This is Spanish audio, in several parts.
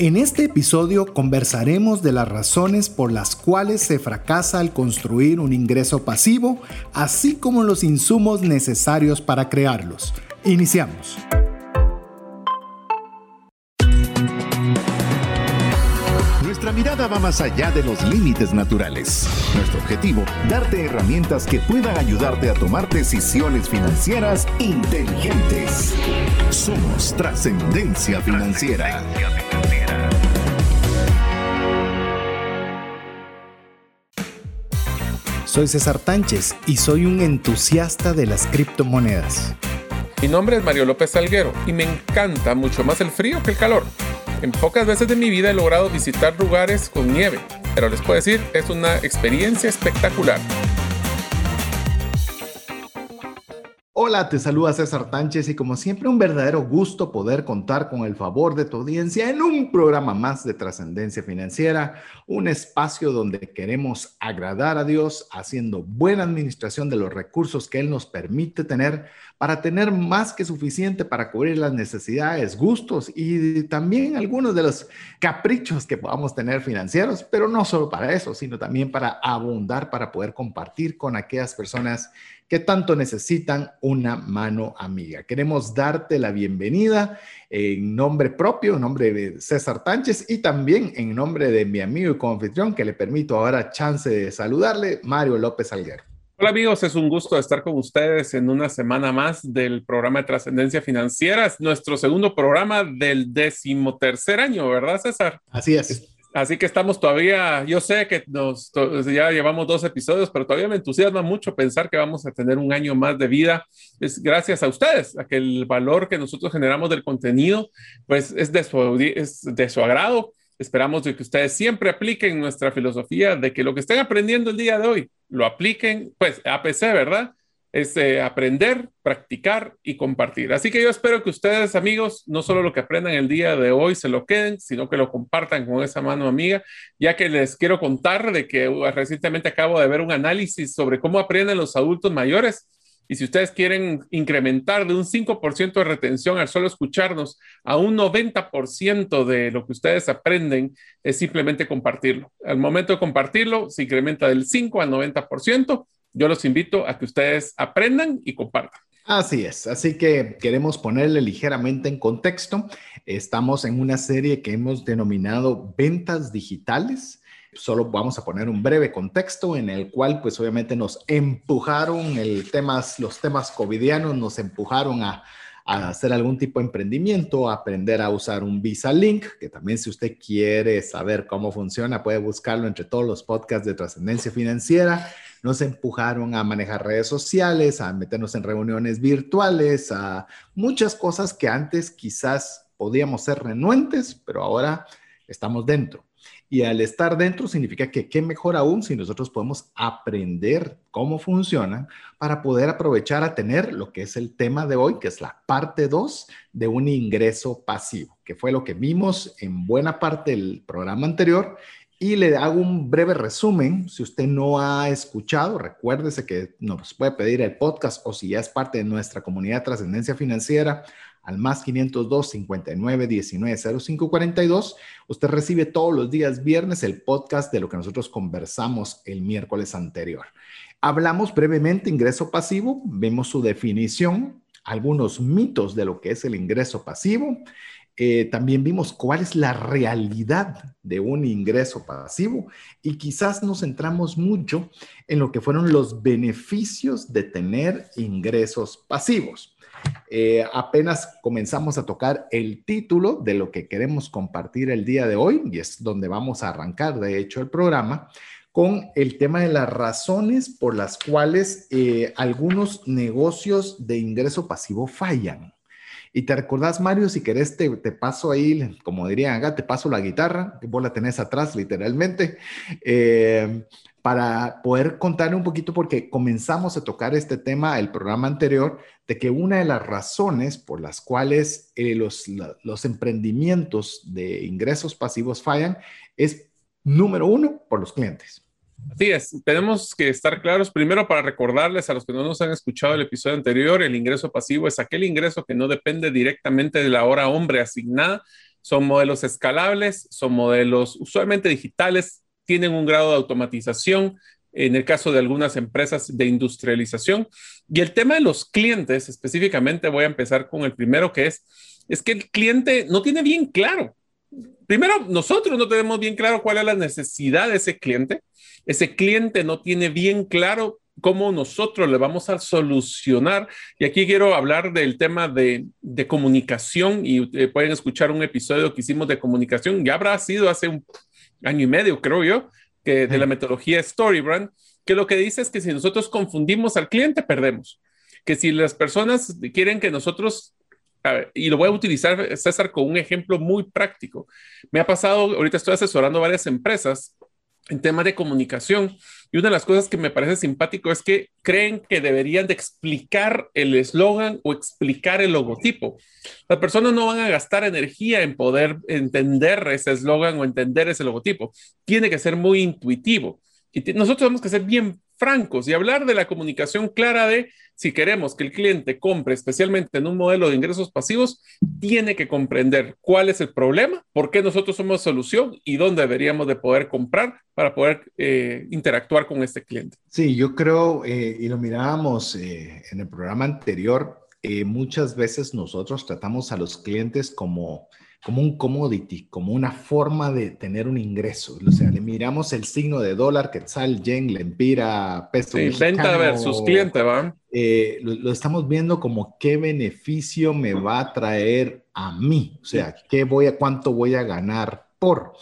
En este episodio conversaremos de las razones por las cuales se fracasa al construir un ingreso pasivo, así como los insumos necesarios para crearlos. Iniciamos. Nuestra mirada va más allá de los límites naturales. Nuestro objetivo, darte herramientas que puedan ayudarte a tomar decisiones financieras inteligentes. Somos trascendencia financiera. Soy César Tánchez y soy un entusiasta de las criptomonedas. Mi nombre es Mario López Salguero y me encanta mucho más el frío que el calor. En pocas veces de mi vida he logrado visitar lugares con nieve, pero les puedo decir, es una experiencia espectacular. Hola, te saluda César Tánchez y como siempre un verdadero gusto poder contar con el favor de tu audiencia en un programa más de trascendencia financiera, un espacio donde queremos agradar a Dios haciendo buena administración de los recursos que Él nos permite tener para tener más que suficiente para cubrir las necesidades, gustos y también algunos de los caprichos que podamos tener financieros, pero no solo para eso, sino también para abundar, para poder compartir con aquellas personas tanto necesitan una mano amiga. Queremos darte la bienvenida en nombre propio, en nombre de César Tánchez y también en nombre de mi amigo y confitrión que le permito ahora chance de saludarle, Mario López Alguero. Hola amigos, es un gusto estar con ustedes en una semana más del programa de Trascendencia Financiera. Es nuestro segundo programa del decimotercer año, ¿verdad César? Así es. Así que estamos todavía, yo sé que nos, ya llevamos dos episodios, pero todavía me entusiasma mucho pensar que vamos a tener un año más de vida. Es gracias a ustedes, a que el valor que nosotros generamos del contenido, pues es de su, es agrado. Esperamos de que ustedes siempre apliquen nuestra filosofía de que lo que estén aprendiendo el día de hoy, lo apliquen, pues APC, ¿verdad? Es eh, aprender, practicar y compartir. Así que yo espero que ustedes, amigos, no solo lo que aprendan el día de hoy se lo queden, sino que lo compartan con esa mano amiga, ya que les quiero contar de que uh, recientemente acabo de ver un análisis sobre cómo aprenden los adultos mayores. Y si ustedes quieren incrementar de un 5% de retención al solo escucharnos a un 90% de lo que ustedes aprenden, es simplemente compartirlo. Al momento de compartirlo, se incrementa del 5 al 90% yo los invito a que ustedes aprendan y compartan. Así es, así que queremos ponerle ligeramente en contexto. Estamos en una serie que hemos denominado ventas digitales. Solo vamos a poner un breve contexto en el cual pues obviamente nos empujaron el temas, los temas covidianos nos empujaron a, hacer algún tipo de emprendimiento, a aprender a usar un Visa Link, que también si usted quiere saber cómo funciona, puede buscarlo entre todos los podcasts de trascendencia financiera nos empujaron a manejar redes sociales, a meternos en reuniones virtuales, a muchas cosas que antes quizás podíamos ser renuentes, pero ahora estamos dentro. Y al estar dentro significa que qué mejor aún si nosotros podemos aprender cómo funcionan para poder aprovechar a tener lo que es el tema de hoy, que es la parte 2 de un ingreso pasivo, que fue lo que vimos en buena parte del programa anterior y le hago un breve resumen. Si usted no ha escuchado, recuérdese que nos puede pedir el podcast o si ya es parte de nuestra comunidad Trascendencia Financiera al más 502 59 19 05 42. Usted recibe todos los días viernes el podcast de lo que nosotros conversamos el miércoles anterior. Hablamos brevemente ingreso pasivo, vemos su definición, algunos mitos de lo que es el ingreso pasivo eh, también vimos cuál es la realidad de un ingreso pasivo y quizás nos centramos mucho en lo que fueron los beneficios de tener ingresos pasivos. Eh, apenas comenzamos a tocar el título de lo que queremos compartir el día de hoy y es donde vamos a arrancar, de hecho, el programa con el tema de las razones por las cuales eh, algunos negocios de ingreso pasivo fallan. Y te recordás, Mario, si querés, te, paso ahí, como dirían acá, te paso la guitarra, que vos la tenés atrás, literalmente, eh, para poder contarle un poquito, porque comenzamos a tocar este tema el programa anterior, de que una de las razones por las cuales eh, los, los emprendimientos de ingresos pasivos fallan es, número uno, por los clientes. Así es, tenemos que estar claros primero para recordarles a los que no nos han escuchado el episodio anterior, el ingreso pasivo es aquel ingreso que no depende directamente de la hora hombre asignada, son modelos escalables, son modelos usualmente digitales, tienen un grado de automatización, en el caso de algunas empresas de industrialización. Y el tema de los clientes, específicamente voy a empezar con el primero que es, es que el cliente no tiene bien claro. Primero, nosotros no tenemos bien claro cuál es la necesidad de ese cliente. Ese cliente no tiene bien claro cómo nosotros le vamos a solucionar. Y aquí quiero hablar del tema de, comunicación y eh, pueden escuchar un episodio que hicimos de comunicación, ya habrá sido hace un año y medio, creo yo, que de la metodología Storybrand, que lo que dice es que si nosotros confundimos al cliente, perdemos. Que si las personas quieren que nosotros y lo voy a utilizar, César, con un ejemplo muy práctico. Me ha pasado, ahorita estoy asesorando varias empresas en temas de comunicación y una de las cosas que me parece simpático es que creen que deberían de explicar el eslogan o explicar el logotipo. Las personas no van a gastar energía en poder entender ese eslogan o entender ese logotipo. Tiene que ser muy intuitivo. Y nosotros tenemos que ser bien francos y hablar de la comunicación clara de si queremos que el cliente compre, especialmente en un modelo de ingresos pasivos, tiene que comprender cuál es el problema, por qué nosotros somos solución y dónde deberíamos de poder comprar para poder eh, interactuar con este cliente. Sí, yo creo, eh, y lo mirábamos eh, en el programa anterior, muchas veces nosotros tratamos a los clientes como como un commodity, como una forma de tener un ingreso. O sea, le miramos el signo de dólar, quetzal, yen, lempira, peso. Sí, venta versus cliente, ¿va? Eh, lo, estamos viendo como qué beneficio me va a traer a mí. O sea, qué voy a, cuánto voy a ganar por.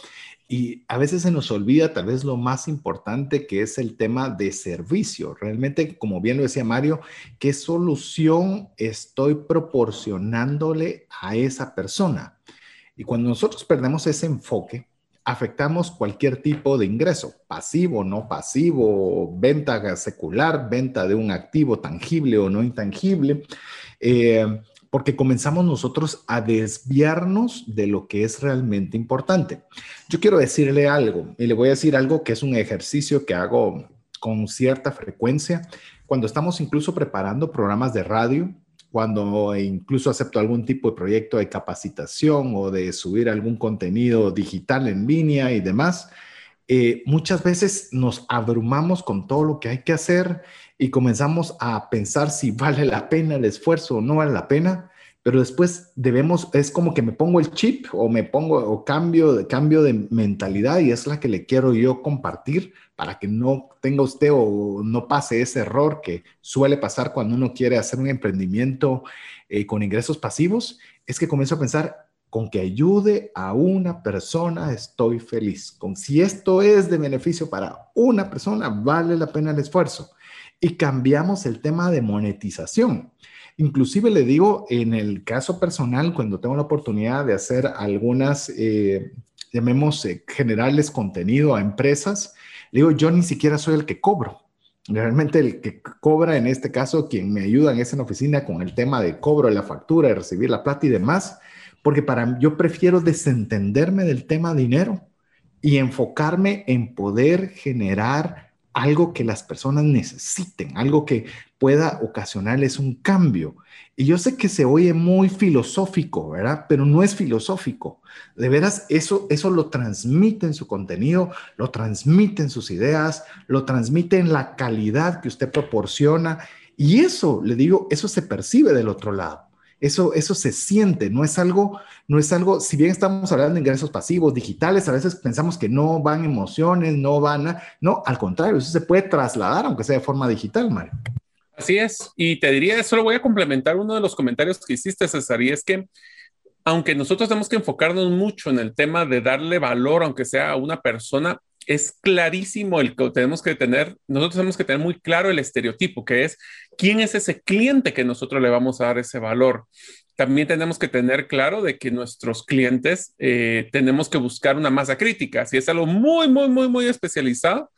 Y a veces se nos olvida tal vez lo más importante que es el tema de servicio. Realmente, como bien lo decía Mario, ¿qué solución estoy proporcionándole a esa persona? Y cuando nosotros perdemos ese enfoque, afectamos cualquier tipo de ingreso, pasivo, no pasivo, venta secular, venta de un activo tangible o no intangible, eh, porque comenzamos nosotros a desviarnos de lo que es realmente importante. Yo quiero decirle algo, y le voy a decir algo que es un ejercicio que hago con cierta frecuencia cuando estamos incluso preparando programas de radio cuando incluso acepto algún tipo de proyecto de capacitación o de subir algún contenido digital en línea y demás, eh, muchas veces nos abrumamos con todo lo que hay que hacer y comenzamos a pensar si vale la pena el esfuerzo o no vale la pena, pero después debemos, es como que me pongo el chip o me pongo o cambio, cambio de mentalidad y es la que le quiero yo compartir para que no tenga usted o no pase ese error que suele pasar cuando uno quiere hacer un emprendimiento eh, con ingresos pasivos, es que comienzo a pensar, con que ayude a una persona estoy feliz. Con si esto es de beneficio para una persona, vale la pena el esfuerzo. Y cambiamos el tema de monetización. Inclusive le digo, en el caso personal, cuando tengo la oportunidad de hacer algunas, eh, llamemos, eh, generales contenido a empresas, digo, yo ni siquiera soy el que cobro. Realmente el que cobra, en este caso, quien me ayuda en esa oficina con el tema de cobro de la factura, de recibir la plata y demás, porque para yo prefiero desentenderme del tema dinero y enfocarme en poder generar algo que las personas necesiten, algo que pueda ocasionarles un cambio. Y yo sé que se oye muy filosófico, ¿verdad? Pero no es filosófico. De veras, eso, eso lo transmite en su contenido, lo transmite en sus ideas, lo transmite en la calidad que usted proporciona. Y eso, le digo, eso se percibe del otro lado. Eso, eso se siente, no es algo, no es algo, si bien estamos hablando de ingresos pasivos, digitales, a veces pensamos que no van emociones, no van a, no, al contrario, eso se puede trasladar, aunque sea de forma digital, Mario. Así es, y te diría, solo voy a complementar uno de los comentarios que hiciste, César, y es que aunque nosotros tenemos que enfocarnos mucho en el tema de darle valor, aunque sea a una persona, es clarísimo el que tenemos que tener, nosotros tenemos que tener muy claro el estereotipo, que es quién es ese cliente que nosotros le vamos a dar ese valor. También tenemos que tener claro de que nuestros clientes eh, tenemos que buscar una masa crítica. Si es algo muy, muy, muy, muy especializado,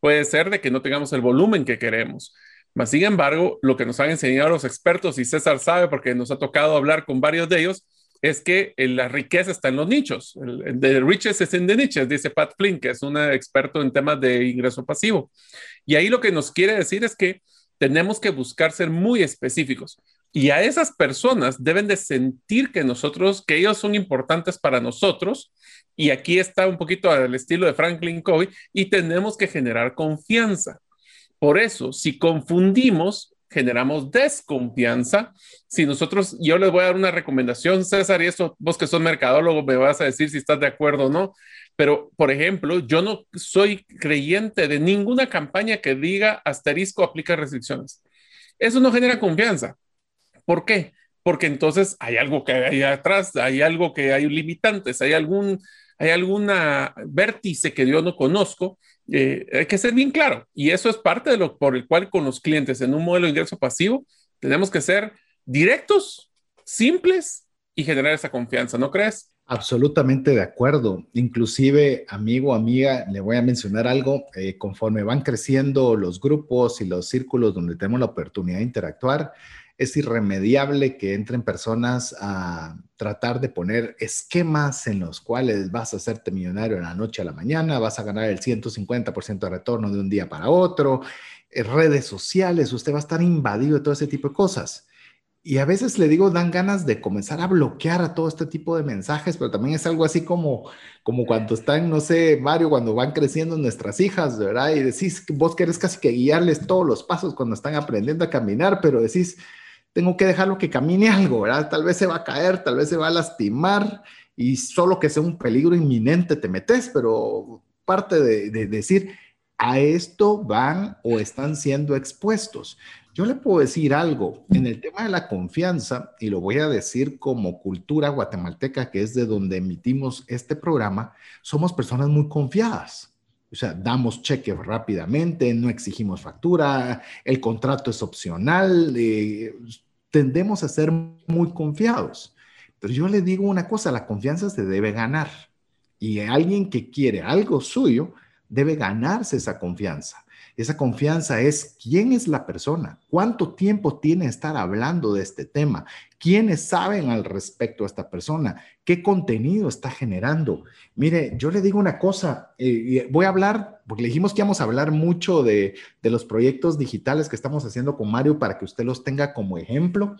puede ser de que no tengamos el volumen que queremos. Mas, sin embargo, lo que nos han enseñado los expertos, y César sabe porque nos ha tocado hablar con varios de ellos, es que eh, la riqueza está en los nichos. The riches is in the niches, dice Pat Flynn, que es un experto en temas de ingreso pasivo. Y ahí lo que nos quiere decir es que tenemos que buscar ser muy específicos. Y a esas personas deben de sentir que nosotros, que ellos son importantes para nosotros. Y aquí está un poquito al estilo de Franklin Covey y tenemos que generar confianza. Por eso, si confundimos, generamos desconfianza. Si nosotros, yo les voy a dar una recomendación, César, y eso vos que sos mercadólogo me vas a decir si estás de acuerdo o no, pero por ejemplo, yo no soy creyente de ninguna campaña que diga asterisco aplica restricciones. Eso no genera confianza. ¿Por qué? Porque entonces hay algo que hay atrás, hay algo que hay limitantes, hay algún, hay alguna vértice que yo no conozco. Eh, hay que ser bien claro. Y eso es parte de lo por el cual con los clientes en un modelo de ingreso pasivo tenemos que ser directos, simples y generar esa confianza, ¿no crees? Absolutamente de acuerdo. Inclusive, amigo, amiga, le voy a mencionar algo. Eh, conforme van creciendo los grupos y los círculos donde tenemos la oportunidad de interactuar, es irremediable que entren personas a tratar de poner esquemas en los cuales vas a hacerte millonario en la noche a la mañana, vas a ganar el 150% de retorno de un día para otro, eh, redes sociales, usted va a estar invadido de todo ese tipo de cosas. Y a veces le digo, dan ganas de comenzar a bloquear a todo este tipo de mensajes, pero también es algo así como, como cuando están, no sé, Mario, cuando van creciendo nuestras hijas, ¿verdad? Y decís vos querés casi que guiarles todos los pasos cuando están aprendiendo a caminar, pero decís, tengo que dejarlo que camine algo, ¿verdad? Tal vez se va a caer, tal vez se va a lastimar y solo que sea un peligro inminente te metes, pero parte de, de decir, a esto van o están siendo expuestos. Yo le puedo decir algo en el tema de la confianza, y lo voy a decir como cultura guatemalteca, que es de donde emitimos este programa, somos personas muy confiadas. O sea, damos cheque rápidamente, no exigimos factura, el contrato es opcional, eh, tendemos a ser muy confiados. Pero yo le digo una cosa, la confianza se debe ganar. Y alguien que quiere algo suyo debe ganarse esa confianza. Esa confianza es quién es la persona, cuánto tiempo tiene estar hablando de este tema, quiénes saben al respecto a esta persona, qué contenido está generando. Mire, yo le digo una cosa, eh, voy a hablar, porque le dijimos que íbamos a hablar mucho de, de los proyectos digitales que estamos haciendo con Mario para que usted los tenga como ejemplo.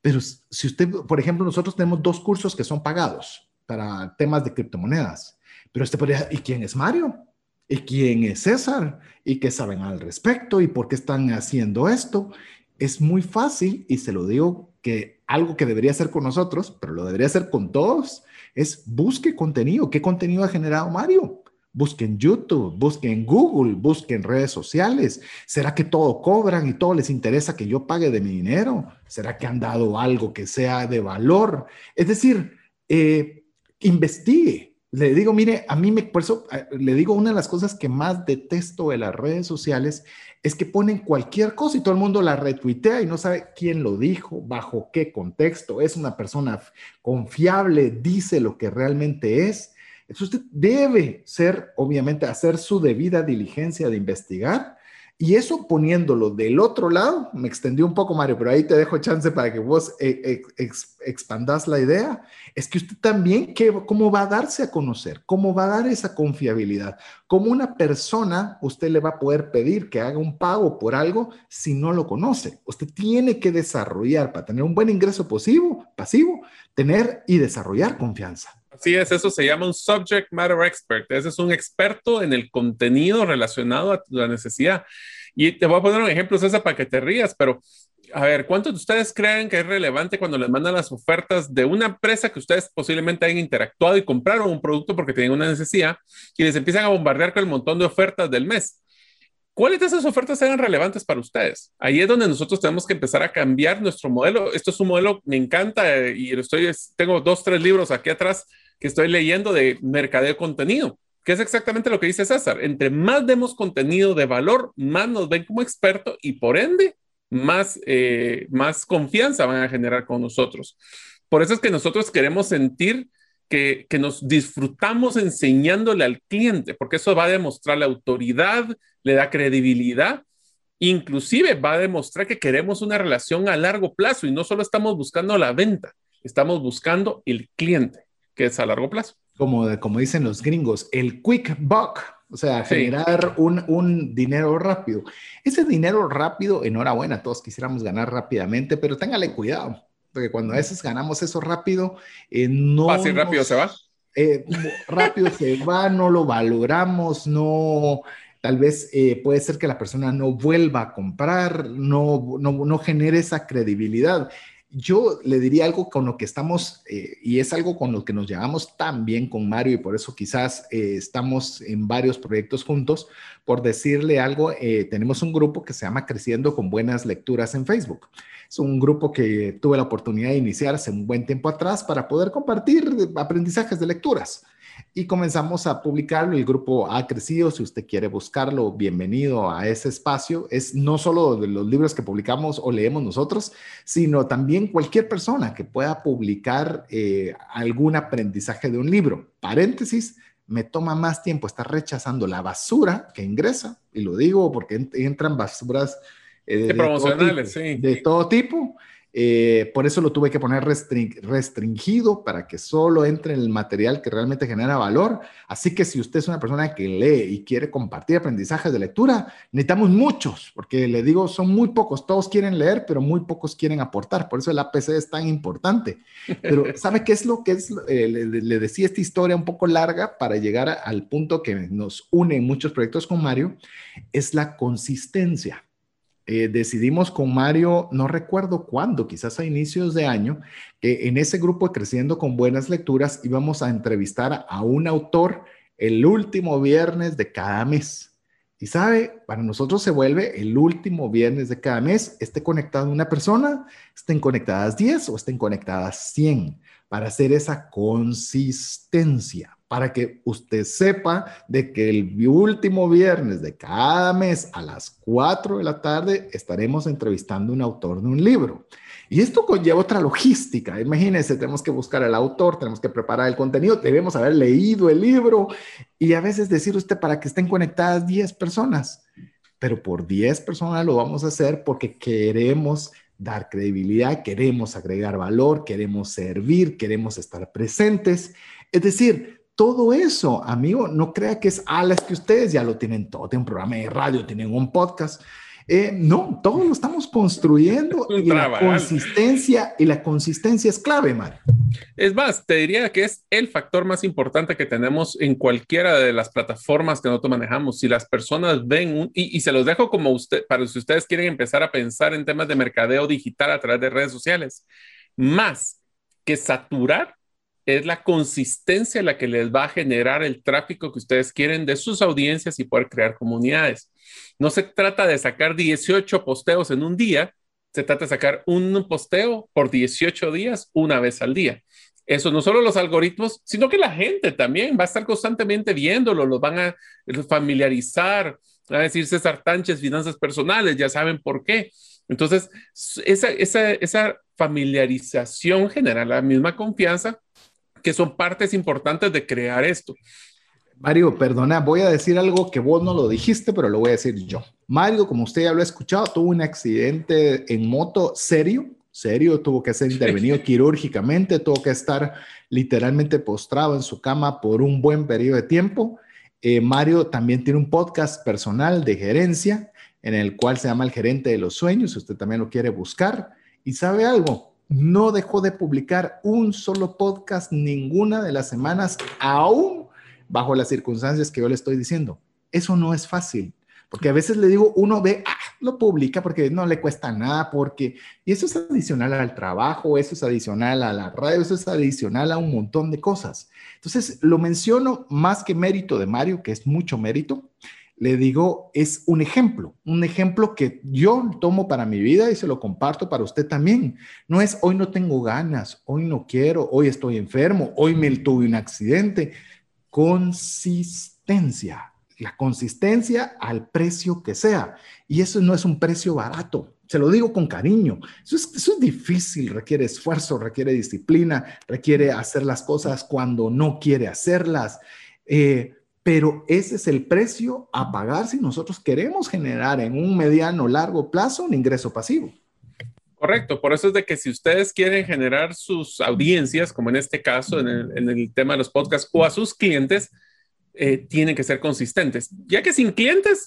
Pero si usted, por ejemplo, nosotros tenemos dos cursos que son pagados para temas de criptomonedas. Pero usted podría, ¿y quién es Mario? ¿Y quién es César? ¿Y qué saben al respecto? ¿Y por qué están haciendo esto? Es muy fácil y se lo digo que algo que debería hacer con nosotros, pero lo debería hacer con todos, es busque contenido. ¿Qué contenido ha generado Mario? Busque en YouTube, busque en Google, busque en redes sociales. ¿Será que todo cobran y todo les interesa que yo pague de mi dinero? ¿Será que han dado algo que sea de valor? Es decir, eh, investigue, le digo, mire, a mí me, por eso eh, le digo, una de las cosas que más detesto de las redes sociales es que ponen cualquier cosa y todo el mundo la retuitea y no sabe quién lo dijo, bajo qué contexto, es una persona confiable, dice lo que realmente es. Entonces usted debe ser, obviamente, hacer su debida diligencia de investigar y eso poniéndolo del otro lado, me extendió un poco, Mario, pero ahí te dejo chance para que vos eh, expandas la idea. Es que usted también, ¿qué, ¿cómo va a darse a conocer? ¿Cómo va a dar esa confiabilidad? ¿Cómo una persona usted le va a poder pedir que haga un pago por algo si no lo conoce? Usted tiene que desarrollar, para tener un buen ingreso pasivo tener y desarrollar confianza. Así es, eso se llama un subject matter expert. Ese es un experto en el contenido relacionado a la necesidad. Y te voy a poner un ejemplo, César, para que te rías, pero a ver, ¿cuántos de ustedes creen que es relevante cuando les mandan las ofertas de una empresa que ustedes posiblemente hayan interactuado y compraron un producto porque tienen una necesidad y les empiezan a bombardear con el montón de ofertas del mes? ¿Cuáles de esas ofertas eran relevantes para ustedes? Ahí es donde nosotros tenemos que empezar a cambiar nuestro modelo. Esto es un modelo, me encanta eh, y estoy, tengo dos, tres libros aquí atrás que estoy leyendo de mercadeo de contenido, que es exactamente lo que dice César. Entre más demos contenido de valor, más nos ven como experto y por ende, más, eh, más confianza van a generar con nosotros. Por eso es que nosotros queremos sentir que, nos disfrutamos enseñándole al cliente, porque eso va a demostrar la autoridad, le da credibilidad, inclusive va a demostrar que queremos una relación a largo plazo y no solo estamos buscando la venta, estamos buscando el cliente, que es a largo plazo. Como, como dicen los gringos, el quick buck, o sea, generar un, un, dinero rápido. Ese dinero rápido, enhorabuena, todos quisiéramos ganar rápidamente, pero téngale cuidado, porque cuando a veces ganamos eso rápido, eh, no... Así rápido se va. Eh, rápido se va, no lo valoramos, no... Tal vez eh, puede ser que la persona no vuelva a comprar, no, no, no genere esa credibilidad. Yo le diría algo con lo que estamos, eh, y es algo con lo que nos llevamos tan bien con Mario, y por eso quizás eh, estamos en varios proyectos juntos, por decirle algo, eh, tenemos un grupo que se llama Creciendo con Buenas Lecturas en Facebook. Es un grupo que tuve la oportunidad de iniciar hace un buen tiempo atrás para poder compartir aprendizajes de lecturas y comenzamos a publicarlo. El grupo ha crecido. Si usted quiere buscarlo, bienvenido a ese espacio. Es no solo de los libros que publicamos o leemos nosotros, sino también cualquier persona que pueda publicar eh, algún aprendizaje de un libro. Paréntesis, me toma más tiempo estar rechazando la basura que ingresa, y lo digo porque entran basuras eh, promocionales, sí. de todo tipo eh, por eso lo tuve que poner restringido para que solo entre el material que realmente genera valor. Así que si usted es una persona que lee y quiere compartir aprendizajes de lectura, necesitamos muchos, porque le digo, son muy pocos. Todos quieren leer, pero muy pocos quieren aportar. Por eso el APC es tan importante. Pero ¿sabe qué es lo que es? Eh, le, decía esta historia un poco larga para llegar al punto que nos une en muchos proyectos con Mario, es la consistencia. Eh, decidimos con Mario, no recuerdo cuándo, quizás a inicios de año, que en ese grupo Creciendo con Buenas Lecturas íbamos a entrevistar a un autor el último viernes de cada mes. Y sabe, para nosotros se vuelve el último viernes de cada mes, esté conectada una persona, estén conectadas 10 o estén conectadas 100, para hacer esa consistencia para que usted sepa de que el último viernes de cada mes a las 4 de la tarde estaremos entrevistando a un autor de un libro. Y esto conlleva otra logística. Imagínense, tenemos que buscar al autor, tenemos que preparar el contenido, debemos haber leído el libro y a veces decir usted para que estén conectadas 10 personas, pero por 10 personas lo vamos a hacer porque queremos dar credibilidad, queremos agregar valor, queremos servir, queremos estar presentes. Es decir, todo eso, amigo, no crea que es, es que ustedes ya lo tienen todo, tienen un programa de radio, tienen un podcast. Eh, no, todo lo estamos construyendo y la consistencia, y la consistencia es clave, Mario. Es más, te diría que es el factor más importante que tenemos en cualquiera de las plataformas que nosotros manejamos. Si las personas ven, un, y, y, se los dejo como usted, para si ustedes quieren empezar a pensar en temas de mercadeo digital a través de redes sociales, más que saturar es la consistencia la que les va a generar el tráfico que ustedes quieren de sus audiencias y poder crear comunidades. No se trata de sacar 18 posteos en un día, se trata de sacar un posteo por 18 días una vez al día. Eso no solo los algoritmos, sino que la gente también va a estar constantemente viéndolo, los van a familiarizar, a decir César Tánchez, finanzas personales, ya saben por qué. Entonces, esa, esa, esa familiarización genera la misma confianza que son partes importantes de crear esto. Mario, perdona, voy a decir algo que vos no lo dijiste, pero lo voy a decir yo. Mario, como usted ya lo ha escuchado, tuvo un accidente en moto serio, serio, tuvo que ser intervenido quirúrgicamente, tuvo que estar literalmente postrado en su cama por un buen periodo de tiempo. Eh, Mario también tiene un podcast personal de gerencia en el cual se llama El Gerente de los Sueños, usted también lo quiere buscar. Y sabe algo, no dejó de publicar un solo podcast ninguna de las semanas, aún bajo las circunstancias que yo le estoy diciendo. Eso no es fácil, porque a veces le digo, uno ve, ah, lo publica porque no le cuesta nada, porque, y eso es adicional al trabajo, eso es adicional a la radio, eso es adicional a un montón de cosas. Entonces, lo menciono más que mérito de Mario, que es mucho mérito, le digo, es un ejemplo, un ejemplo que yo tomo para mi vida y se lo comparto para usted también. No es hoy no tengo ganas, hoy no quiero, hoy estoy enfermo, hoy me tuve un accidente. Consistencia, la consistencia al precio que sea. Y eso no es un precio barato. Se lo digo con cariño. Eso es, eso es difícil, requiere esfuerzo, requiere disciplina, requiere hacer las cosas cuando no quiere hacerlas. Eh, pero ese es el precio a pagar si nosotros queremos generar en un mediano largo plazo un ingreso pasivo. Correcto, por eso es de que si ustedes quieren generar sus audiencias, como en este caso, en el, tema de los podcasts, o a sus clientes, eh, tienen que ser consistentes, ya que sin clientes,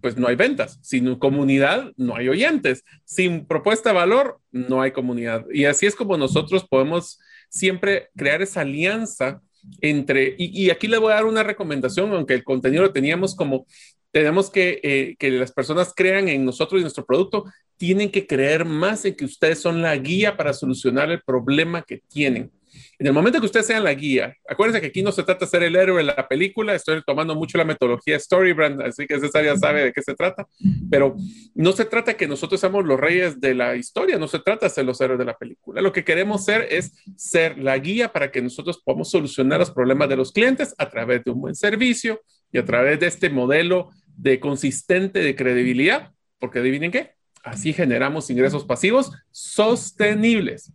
pues no hay ventas, sin comunidad, no hay oyentes, sin propuesta de valor, no hay comunidad. Y así es como nosotros podemos siempre crear esa alianza entre, y, aquí le voy a dar una recomendación, aunque el contenido lo teníamos como, tenemos que eh, que las personas crean en nosotros y nuestro producto, tienen que creer más en que ustedes son la guía para solucionar el problema que tienen. En el momento que ustedes sean la guía, acuérdense que aquí no se trata de ser el héroe de la película, estoy tomando mucho la metodología Storybrand, así que César ya sabe de qué se trata, pero no se trata que nosotros seamos los reyes de la historia, no se trata de ser los héroes de la película. Lo que queremos ser es ser la guía para que nosotros podamos solucionar los problemas de los clientes a través de un buen servicio y a través de este modelo de consistente de credibilidad, porque adivinen qué, así generamos ingresos pasivos sostenibles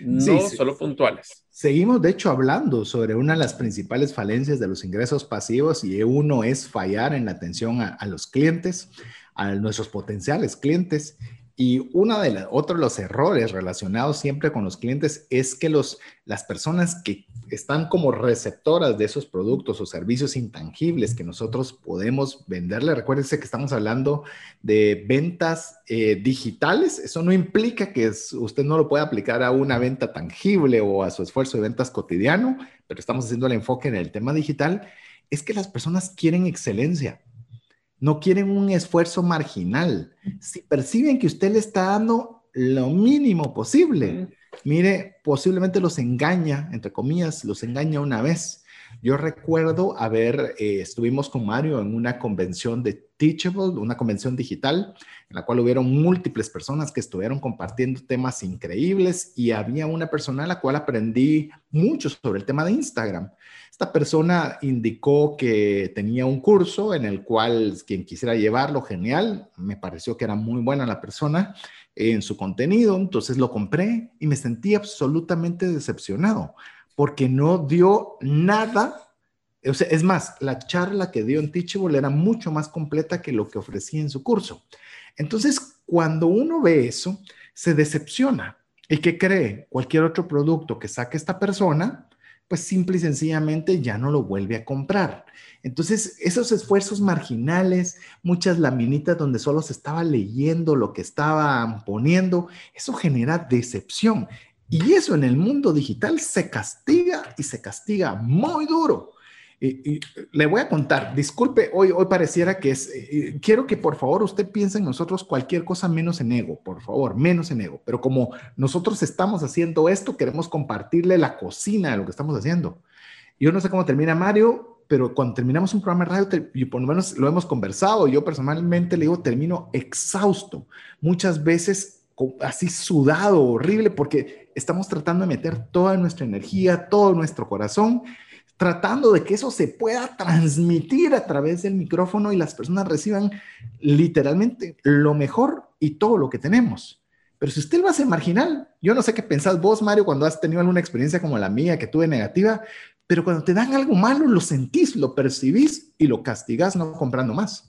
no solo puntuales. Seguimos, de hecho, hablando sobre una de las principales falencias de los ingresos pasivos y uno es fallar en la atención a, a los clientes, a nuestros potenciales clientes y uno de los otros los errores relacionados siempre con los clientes es que los, las personas que están como receptoras de esos productos o servicios intangibles que nosotros podemos venderle, recuérdense que estamos hablando de ventas eh, digitales, eso no implica que usted no lo pueda aplicar a una venta tangible o a su esfuerzo de ventas cotidiano, pero estamos haciendo el enfoque en el tema digital, es que las personas quieren excelencia no quieren un esfuerzo marginal. Si perciben que usted le está dando lo mínimo posible, mire, posiblemente los engaña, entre comillas, los engaña una vez. Yo recuerdo haber, eh, estuvimos con Mario en una convención de Teachable, una convención digital, en la cual hubieron múltiples personas que estuvieron compartiendo temas increíbles y había una persona a la cual aprendí mucho sobre el tema de Instagram. Esta persona indicó que tenía un curso en el cual quien quisiera llevarlo, genial, me pareció que era muy buena la persona en su contenido, entonces lo compré y me sentí absolutamente decepcionado porque no dio nada. Es más, la charla que dio en Teachable era mucho más completa que lo que ofrecía en su curso. Entonces, cuando uno ve eso, se decepciona. ¿Y qué cree? Cualquier otro producto que saque esta persona, pues simple y sencillamente ya no lo vuelve a comprar. Entonces, esos esfuerzos marginales, muchas laminitas donde solo se estaba leyendo lo que estaban poniendo, eso genera decepción. Y eso en el mundo digital se castiga y se castiga muy duro. Y, le voy a contar, disculpe, hoy, hoy pareciera que es, eh, eh, quiero que por favor usted piense en nosotros cualquier cosa menos en ego, por favor, menos en ego. Pero como nosotros estamos haciendo esto, queremos compartirle la cocina de lo que estamos haciendo. Yo no sé cómo termina Mario, pero cuando terminamos un programa de radio, y por lo menos lo hemos conversado, yo personalmente le digo, termino exhausto. Muchas veces así sudado, horrible, porque estamos tratando de meter toda nuestra energía, todo nuestro corazón tratando de que eso se pueda transmitir a través del micrófono y las personas reciban literalmente lo mejor y todo lo que tenemos. Pero si usted lo hace marginal, yo no sé qué pensás vos, Mario, cuando has tenido alguna experiencia como la mía que tuve negativa, pero cuando te dan algo malo, lo sentís, lo percibís y lo castigás no comprando más.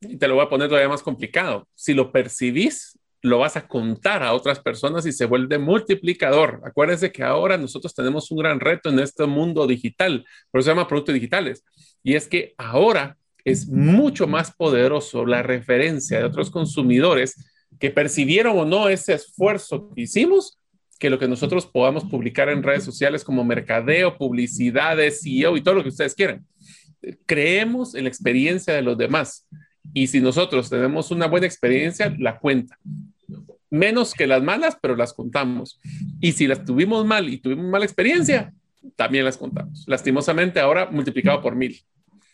Y te lo voy a poner todavía más complicado. Si lo percibís, lo vas a contar a otras personas y se vuelve multiplicador. Acuérdense que ahora nosotros tenemos un gran reto en este mundo digital, por eso se llama productos digitales, y es que ahora es mucho más poderoso la referencia de otros consumidores que percibieron o no ese esfuerzo que hicimos que lo que nosotros podamos publicar en redes sociales como mercadeo, publicidades, SEO y todo lo que ustedes quieran. Creemos en la experiencia de los demás. Y si nosotros tenemos una buena experiencia, la cuenta menos que las malas, pero las contamos. Y si las tuvimos mal y tuvimos mala experiencia, también las contamos. Lastimosamente ahora multiplicado por mil.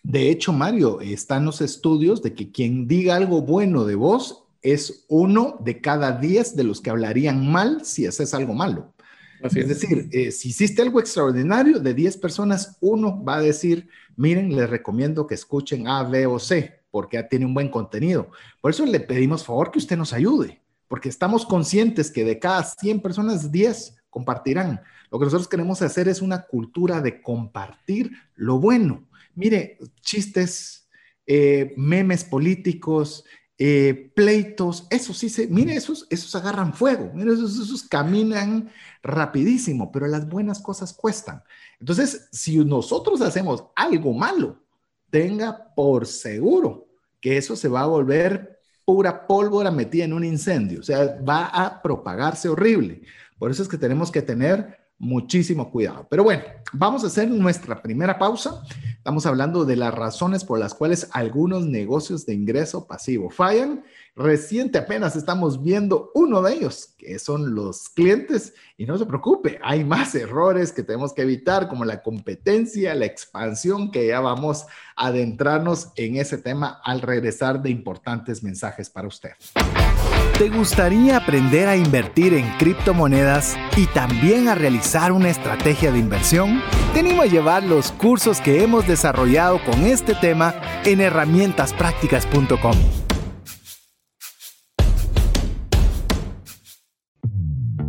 De hecho, Mario, están los estudios de que quien diga algo bueno de vos es uno de cada diez de los que hablarían mal si haces algo malo. es, decir, eh, si hiciste algo extraordinario, de 10 personas, uno va a decir, miren, les recomiendo que escuchen A, B o C, porque tiene un buen contenido. Por eso le pedimos, favor, que usted nos ayude porque estamos conscientes que de cada 100 personas, 10 compartirán. Lo que nosotros queremos hacer es una cultura de compartir lo bueno. Mire, chistes, eh, memes políticos, eh, pleitos, eso sí se, mire, esos, esos agarran fuego, mire, esos, esos caminan rapidísimo, pero las buenas cosas cuestan. Entonces, si nosotros hacemos algo malo, tenga por seguro que eso se va a volver pura pólvora metida en un incendio, o sea, va a propagarse horrible. Por eso es que tenemos que tener muchísimo cuidado. Pero bueno, vamos a hacer nuestra primera pausa. Estamos hablando de las razones por las cuales algunos negocios de ingreso pasivo fallan. Reciente apenas estamos viendo uno de ellos, que son los clientes. Y no se preocupe, hay más errores que tenemos que evitar, como la competencia, la expansión, que ya vamos a adentrarnos en ese tema al regresar de importantes mensajes para usted. ¿Te gustaría aprender a invertir en criptomonedas y también a realizar una estrategia de inversión? Te animo a llevar los cursos que hemos desarrollado con este tema en herramientasprácticas.com.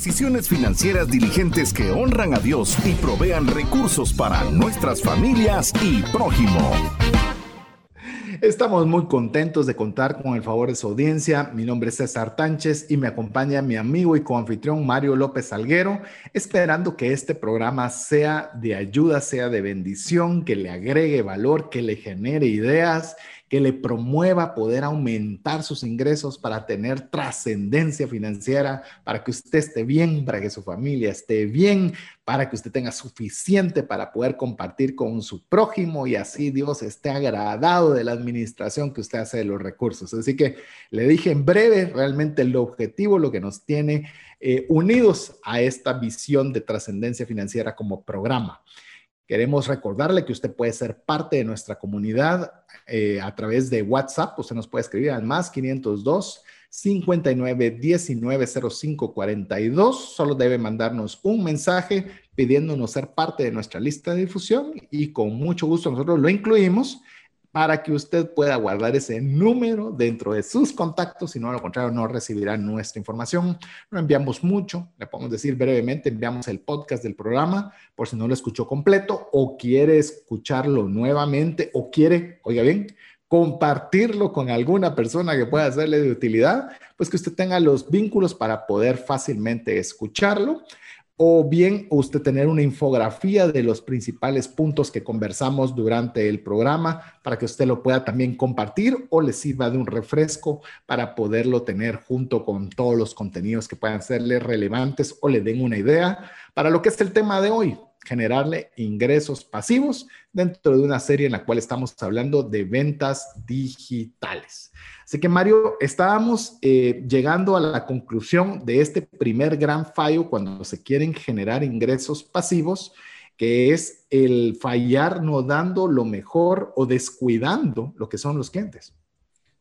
Decisiones financieras diligentes que honran a Dios y provean recursos para nuestras familias y prójimo. Estamos muy contentos de contar con el favor de su audiencia. Mi nombre es César Tánchez y me acompaña mi amigo y coanfitrión Mario López Salguero, esperando que este programa sea de ayuda, sea de bendición, que le agregue valor, que le genere ideas que le promueva poder aumentar sus ingresos para tener trascendencia financiera, para que usted esté bien, para que su familia esté bien, para que usted tenga suficiente para poder compartir con su prójimo y así Dios esté agradado de la administración que usted hace de los recursos. Así que le dije en breve realmente el objetivo, lo que nos tiene eh, unidos a esta visión de trascendencia financiera como programa. Queremos recordarle que usted puede ser parte de nuestra comunidad eh, a través de WhatsApp. Usted nos puede escribir al más 502 59 19 05 42. Solo debe mandarnos un mensaje pidiéndonos ser parte de nuestra lista de difusión y con mucho gusto nosotros lo incluimos para que usted pueda guardar ese número dentro de sus contactos, si no, lo contrario, no recibirá nuestra información. No enviamos mucho, le podemos decir brevemente, enviamos el podcast del programa por si no lo escuchó completo o quiere escucharlo nuevamente o quiere, oiga bien, compartirlo con alguna persona que pueda hacerle de utilidad, pues que usted tenga los vínculos para poder fácilmente escucharlo o bien usted tener una infografía de los principales puntos que conversamos durante el programa para que usted lo pueda también compartir o le sirva de un refresco para poderlo tener junto con todos los contenidos que puedan serle relevantes o le den una idea para lo que es el tema de hoy, generarle ingresos pasivos dentro de una serie en la cual estamos hablando de ventas digitales. Así que Mario, estábamos eh, llegando a la conclusión de este primer gran fallo cuando se quieren generar ingresos pasivos, que es el fallar no dando lo mejor o descuidando lo que son los clientes.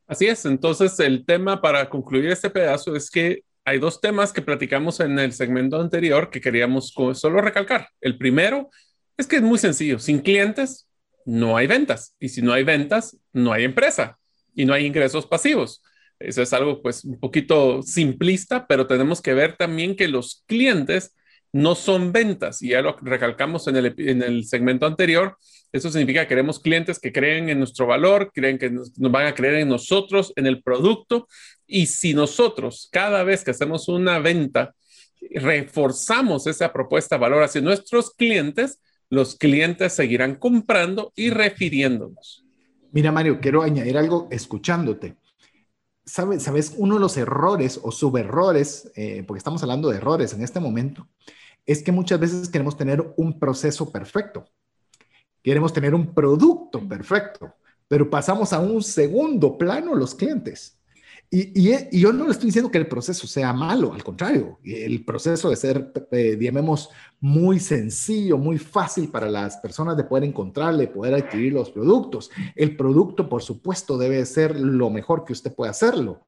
Así es, entonces el tema para concluir este pedazo es que hay dos temas que platicamos en el segmento anterior que queríamos solo recalcar. El primero es que es muy sencillo, sin clientes no hay ventas y si no hay ventas no hay empresa y no hay ingresos pasivos. Eso es algo pues un poquito simplista, pero tenemos que ver también que los clientes no son ventas y ya lo recalcamos en el, en el segmento anterior. Eso significa que queremos clientes que creen en nuestro valor, creen que nos, van a creer en nosotros, en el producto. Y si nosotros cada vez que hacemos una venta reforzamos esa propuesta de valor hacia nuestros clientes, los clientes seguirán comprando y refiriéndonos. Mira, Mario, quiero añadir algo escuchándote. ¿Sabes? ¿Sabes? Uno de los errores o suberrores, eh, porque estamos hablando de errores en este momento, es que muchas veces queremos tener un proceso perfecto. Queremos tener un producto perfecto, pero pasamos a un segundo plano los clientes. Y, yo no le estoy diciendo que el proceso sea malo, al contrario, el proceso de ser, eh, digamos, muy sencillo, muy fácil para las personas de poder encontrarle, poder adquirir los productos. El producto, por supuesto, debe ser lo mejor que usted pueda hacerlo,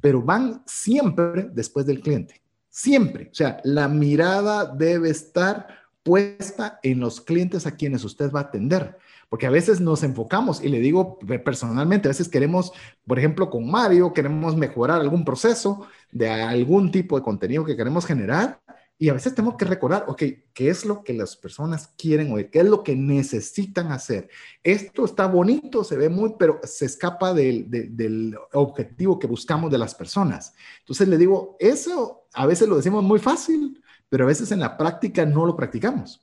pero van siempre después del cliente, siempre. O sea, la mirada debe estar puesta en los clientes a quienes usted va a atender porque a veces nos enfocamos y le digo personalmente, a veces queremos, por ejemplo, con Mario, queremos mejorar algún proceso de algún tipo de contenido que queremos generar y a veces tenemos que recordar, ok, ¿qué es lo que las personas quieren oír? ¿Qué es lo que necesitan hacer? Esto está bonito, se ve muy, pero se escapa del, del objetivo que buscamos de las personas. Entonces le digo, eso a veces lo decimos muy fácil, pero a veces en la práctica no lo practicamos.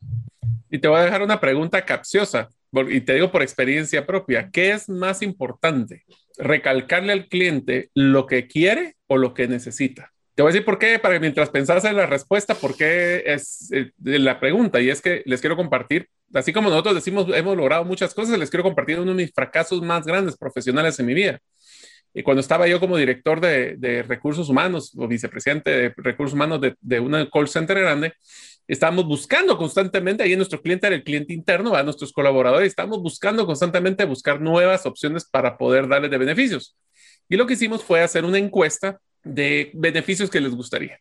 Y te voy a dejar una pregunta capciosa, y te digo por experiencia propia, ¿qué es más importante? ¿Recalcarle al cliente lo que quiere o lo que necesita? Te voy a decir por qué, para que mientras pensás en la respuesta, por qué es eh, la pregunta. Y es que les quiero compartir, así como nosotros decimos, hemos logrado muchas cosas, les quiero compartir uno de mis fracasos más grandes profesionales en mi vida. Y cuando estaba yo como director de, recursos humanos o vicepresidente de recursos humanos de, de una call center grande, estábamos buscando constantemente, ahí nuestro cliente era el cliente interno, a nuestros colaboradores, estábamos buscando constantemente buscar nuevas opciones para poder darles de beneficios. Y lo que hicimos fue hacer una encuesta de beneficios que les gustaría.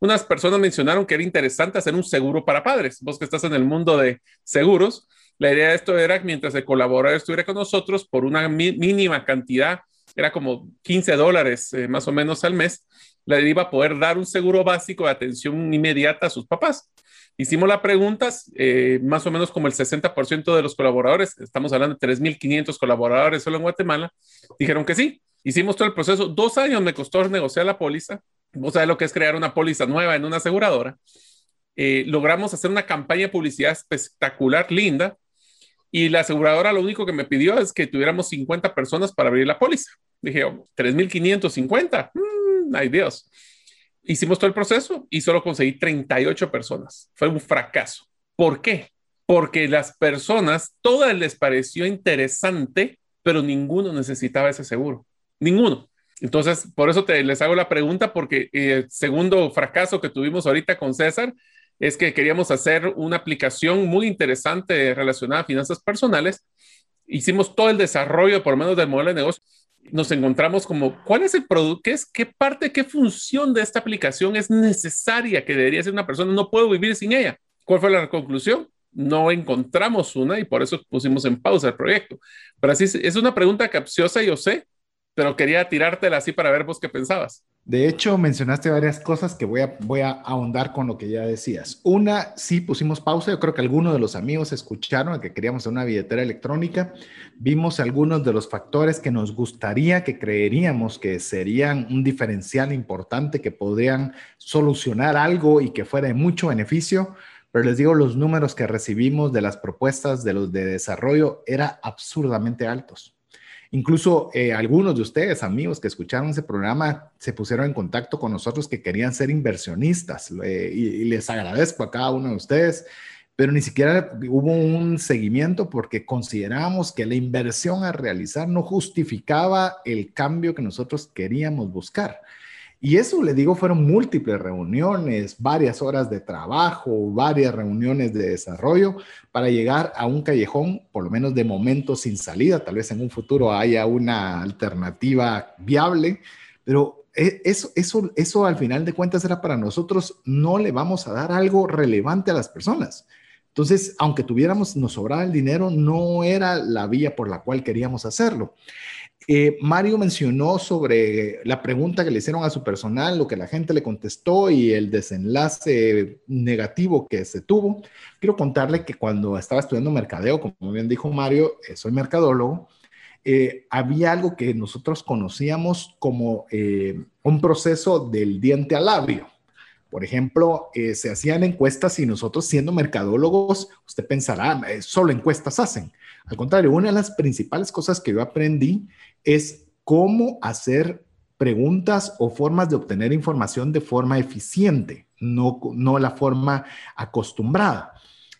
Unas personas mencionaron que era interesante hacer un seguro para padres. Vos que estás en el mundo de seguros, la idea de esto era que mientras el colaborador estuviera con nosotros por una mínima cantidad, era como 15 dólares eh, más o menos al mes, le iba a poder dar un seguro básico de atención inmediata a sus papás. Hicimos las preguntas, eh, más o menos como el 60% de los colaboradores, estamos hablando de 3.500 colaboradores solo en Guatemala, dijeron que sí. Hicimos todo el proceso. Dos años me costó negociar la póliza. Vos sabés lo que es crear una póliza nueva en una aseguradora. Eh, logramos hacer una campaña de publicidad espectacular, linda, y la aseguradora lo único que me pidió es que tuviéramos 50 personas para abrir la póliza. Dije, 3.550, mmm, ay Dios. Hicimos todo el proceso y solo conseguí 38 personas. Fue un fracaso. ¿Por qué? Porque las personas, todas les pareció interesante, pero ninguno necesitaba ese seguro. Ninguno. Entonces, por eso les hago la pregunta, porque el eh, segundo fracaso que tuvimos ahorita con César es que queríamos hacer una aplicación muy interesante relacionada a finanzas personales. Hicimos todo el desarrollo, por lo menos del modelo de negocio. Nos encontramos como, ¿cuál es el producto? ¿Qué es, qué parte, qué función de esta aplicación es necesaria que debería ser una persona? No puedo vivir sin ella. ¿Cuál fue la conclusión? No encontramos una y por eso pusimos en pausa el proyecto. Pero así es una pregunta capciosa, yo sé, pero quería tirártela así para ver vos qué pensabas. De hecho, mencionaste varias cosas que voy a, voy a ahondar con lo que ya decías. Una, sí pusimos pausa. Yo creo que algunos de los amigos escucharon que queríamos una billetera electrónica. Vimos algunos de los factores que nos gustaría, que creeríamos que serían un diferencial importante, que podrían solucionar algo y que fuera de mucho beneficio. Pero les digo, los números que recibimos de las propuestas de los de desarrollo eran absurdamente altos. Incluso eh, algunos de ustedes, amigos que escucharon ese programa, se pusieron en contacto con nosotros que querían ser inversionistas eh, y, les agradezco a cada uno de ustedes, pero ni siquiera hubo un seguimiento porque consideramos que la inversión a realizar no justificaba el cambio que nosotros queríamos buscar. Y eso, le digo, fueron múltiples reuniones, varias horas de trabajo, varias reuniones de desarrollo para llegar a un callejón, por lo menos de momento sin salida. Tal vez en un futuro haya una alternativa viable, pero e, eso, eso, eso al final de cuentas era para nosotros, no le vamos a dar algo relevante a las personas. Entonces, aunque tuviéramos, nos sobraba el dinero, no era la vía por la cual queríamos hacerlo. Eh, Mario mencionó sobre la pregunta que le hicieron a su personal, lo que la gente le contestó y el desenlace negativo que se tuvo. Quiero contarle que cuando estaba estudiando mercadeo, como bien dijo Mario, eh, soy mercadólogo, eh, había algo que nosotros conocíamos como un proceso del diente al labio. Por ejemplo, se hacían encuestas y nosotros siendo mercadólogos, usted pensará, solo encuestas hacen. Al contrario, una de las principales cosas que yo aprendí es cómo hacer preguntas o formas de obtener información de forma eficiente, no, no la forma acostumbrada.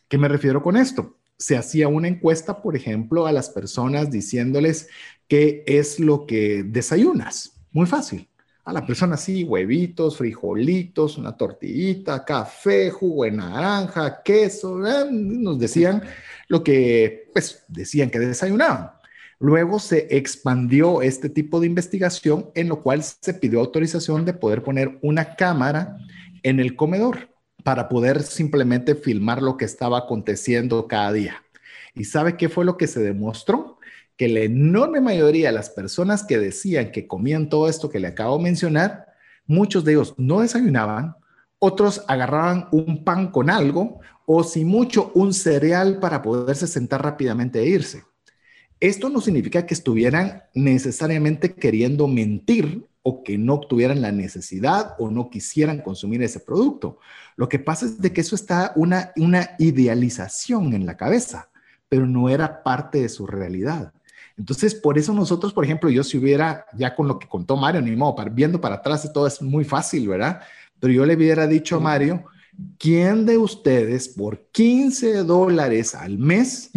¿Qué me refiero con esto? Se hacía una encuesta, por ejemplo, a las personas diciéndoles qué es lo que desayunas. Muy fácil. A la persona sí, huevitos, frijolitos, una tortillita, café, jugo de naranja, queso. Eh, nos decían lo que, pues, decían que desayunaban. Luego se expandió este tipo de investigación en lo cual se pidió autorización de poder poner una cámara en el comedor para poder simplemente filmar lo que estaba aconteciendo cada día. ¿Y sabe qué fue lo que se demostró? Que la enorme mayoría de las personas que decían que comían todo esto que le acabo de mencionar, muchos de ellos no desayunaban, otros agarraban un pan con algo o si mucho un cereal para poderse sentar rápidamente e irse. Esto no significa que estuvieran necesariamente queriendo mentir o que no tuvieran la necesidad o no quisieran consumir ese producto. Lo que pasa es de que eso está una, una idealización en la cabeza, pero no era parte de su realidad. Entonces, por eso nosotros, por ejemplo, yo si hubiera, ya con lo que contó Mario, ni modo, viendo para atrás, todo es muy fácil, ¿verdad? Pero yo le hubiera dicho a Mario, ¿quién de ustedes por 15 dólares al mes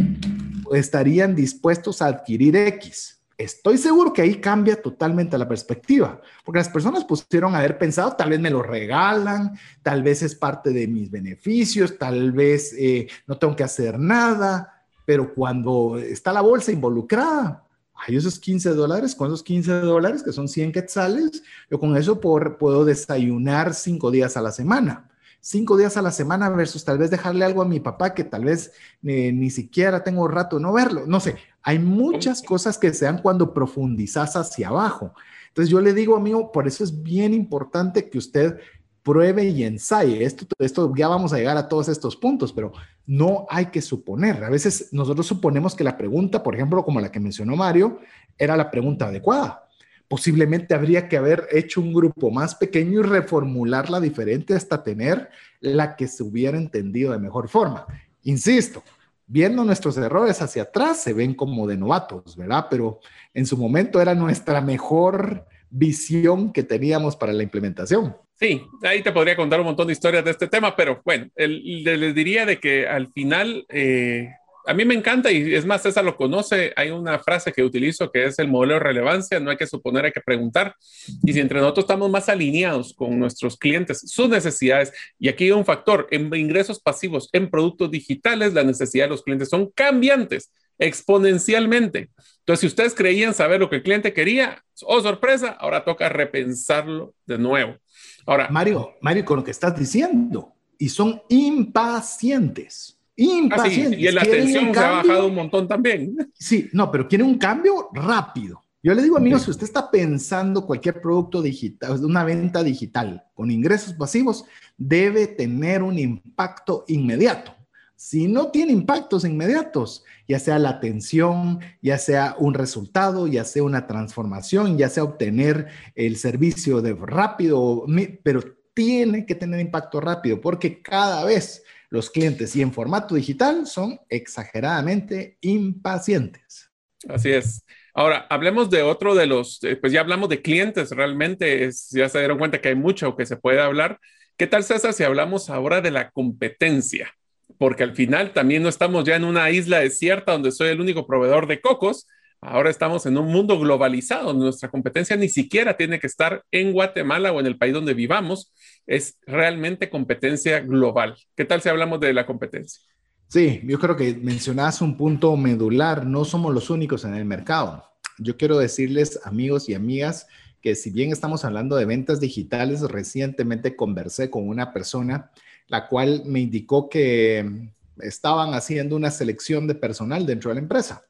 estarían dispuestos a adquirir X? Estoy seguro que ahí cambia totalmente la perspectiva, porque las personas pusieron a haber pensado, tal vez me lo regalan, tal vez es parte de mis beneficios, tal vez eh, no tengo que hacer nada, pero cuando está la bolsa involucrada, hay esos 15 dólares, con esos 15 dólares, que son 100 quetzales, yo con eso puedo desayunar cinco días a la semana. Cinco días a la semana versus tal vez dejarle algo a mi papá que tal vez eh, ni siquiera tengo rato de no verlo. No sé, hay muchas cosas que se dan cuando profundizas hacia abajo. Entonces yo le digo, amigo, por eso es bien importante que usted pruebe y ensaye. Esto, esto ya vamos a llegar a todos estos puntos, pero no hay que suponer. A veces nosotros suponemos que la pregunta, por ejemplo, como la que mencionó Mario, era la pregunta adecuada. Posiblemente habría que haber hecho un grupo más pequeño y reformularla diferente hasta tener la que se hubiera entendido de mejor forma. Insisto, viendo nuestros errores hacia atrás se ven como de novatos, ¿verdad? Pero en su momento era nuestra mejor visión que teníamos para la implementación. Sí, ahí te podría contar un montón de historias de este tema, pero bueno, les diría de que al final, eh, a mí me encanta y es más, César lo conoce, hay una frase que utilizo que es el modelo de relevancia, no hay que suponer, hay que preguntar. Y si entre nosotros estamos más alineados con nuestros clientes, sus necesidades, y aquí hay un factor, en ingresos pasivos, en productos digitales, la necesidad de los clientes son cambiantes exponencialmente. Entonces, si ustedes creían saber lo que el cliente quería, oh sorpresa, ahora toca repensarlo de nuevo. Ahora, Mario, Mario, con lo que estás diciendo, y son impacientes. Impacientes. y la atención se ha bajado un montón también. Sí, no, pero quiere un cambio rápido. Yo le digo, amigos, si usted está pensando cualquier producto digital, una venta digital con ingresos pasivos, debe tener un impacto inmediato. Si no tiene impactos inmediatos, ya sea la atención, ya sea un resultado, ya sea una transformación, ya sea obtener el servicio de rápido, pero tiene que tener impacto rápido porque cada vez los clientes y en formato digital son exageradamente impacientes. Así es. Ahora, hablemos de otro de los, eh, pues ya hablamos de clientes, realmente ya se dieron cuenta que hay mucho que se puede hablar. ¿Qué tal, César, si hablamos ahora de la competencia? Porque al final también no estamos ya en una isla desierta donde soy el único proveedor de cocos. Ahora estamos en un mundo globalizado. Nuestra competencia ni siquiera tiene que estar en Guatemala o en el país donde vivamos. Es realmente competencia global. ¿Qué tal si hablamos de la competencia? Sí, yo creo que mencionas un punto medular. No somos los únicos en el mercado. Yo quiero decirles, amigos y amigas, que si bien estamos hablando de ventas digitales, recientemente conversé con una persona la cual me indicó que estaban haciendo una selección de personal dentro de la empresa.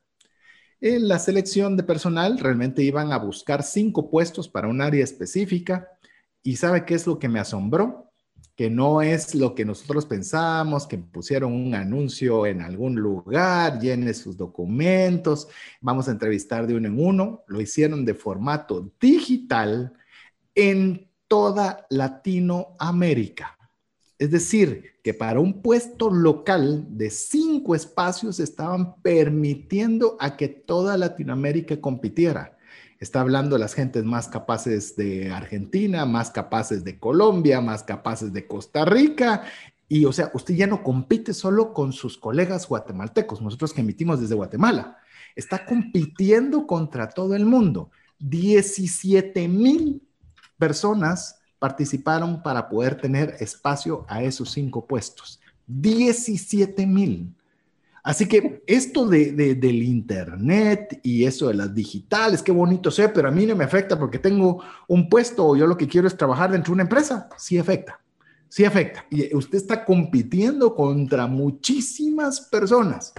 En la selección de personal realmente iban a buscar cinco puestos para un área específica y ¿sabe qué es lo que me asombró? Que no es lo que nosotros pensábamos, que pusieron un anuncio en algún lugar, llene sus documentos, vamos a entrevistar de uno en uno, lo hicieron de formato digital en toda Latinoamérica. Es decir, que para un puesto local de cinco espacios estaban permitiendo a que toda Latinoamérica compitiera. Está hablando de las gentes más capaces de Argentina, más capaces de Colombia, más capaces de Costa Rica. Y o sea, usted ya no compite solo con sus colegas guatemaltecos, nosotros que emitimos desde Guatemala. Está compitiendo contra todo el mundo. 17 mil personas participaron para poder tener espacio a esos cinco puestos. 17 mil. Así que esto de, del Internet y eso de las digitales, qué bonito sé, pero a mí no me afecta porque tengo un puesto o yo lo que quiero es trabajar dentro de una empresa. Sí afecta, sí afecta. Y usted está compitiendo contra muchísimas personas.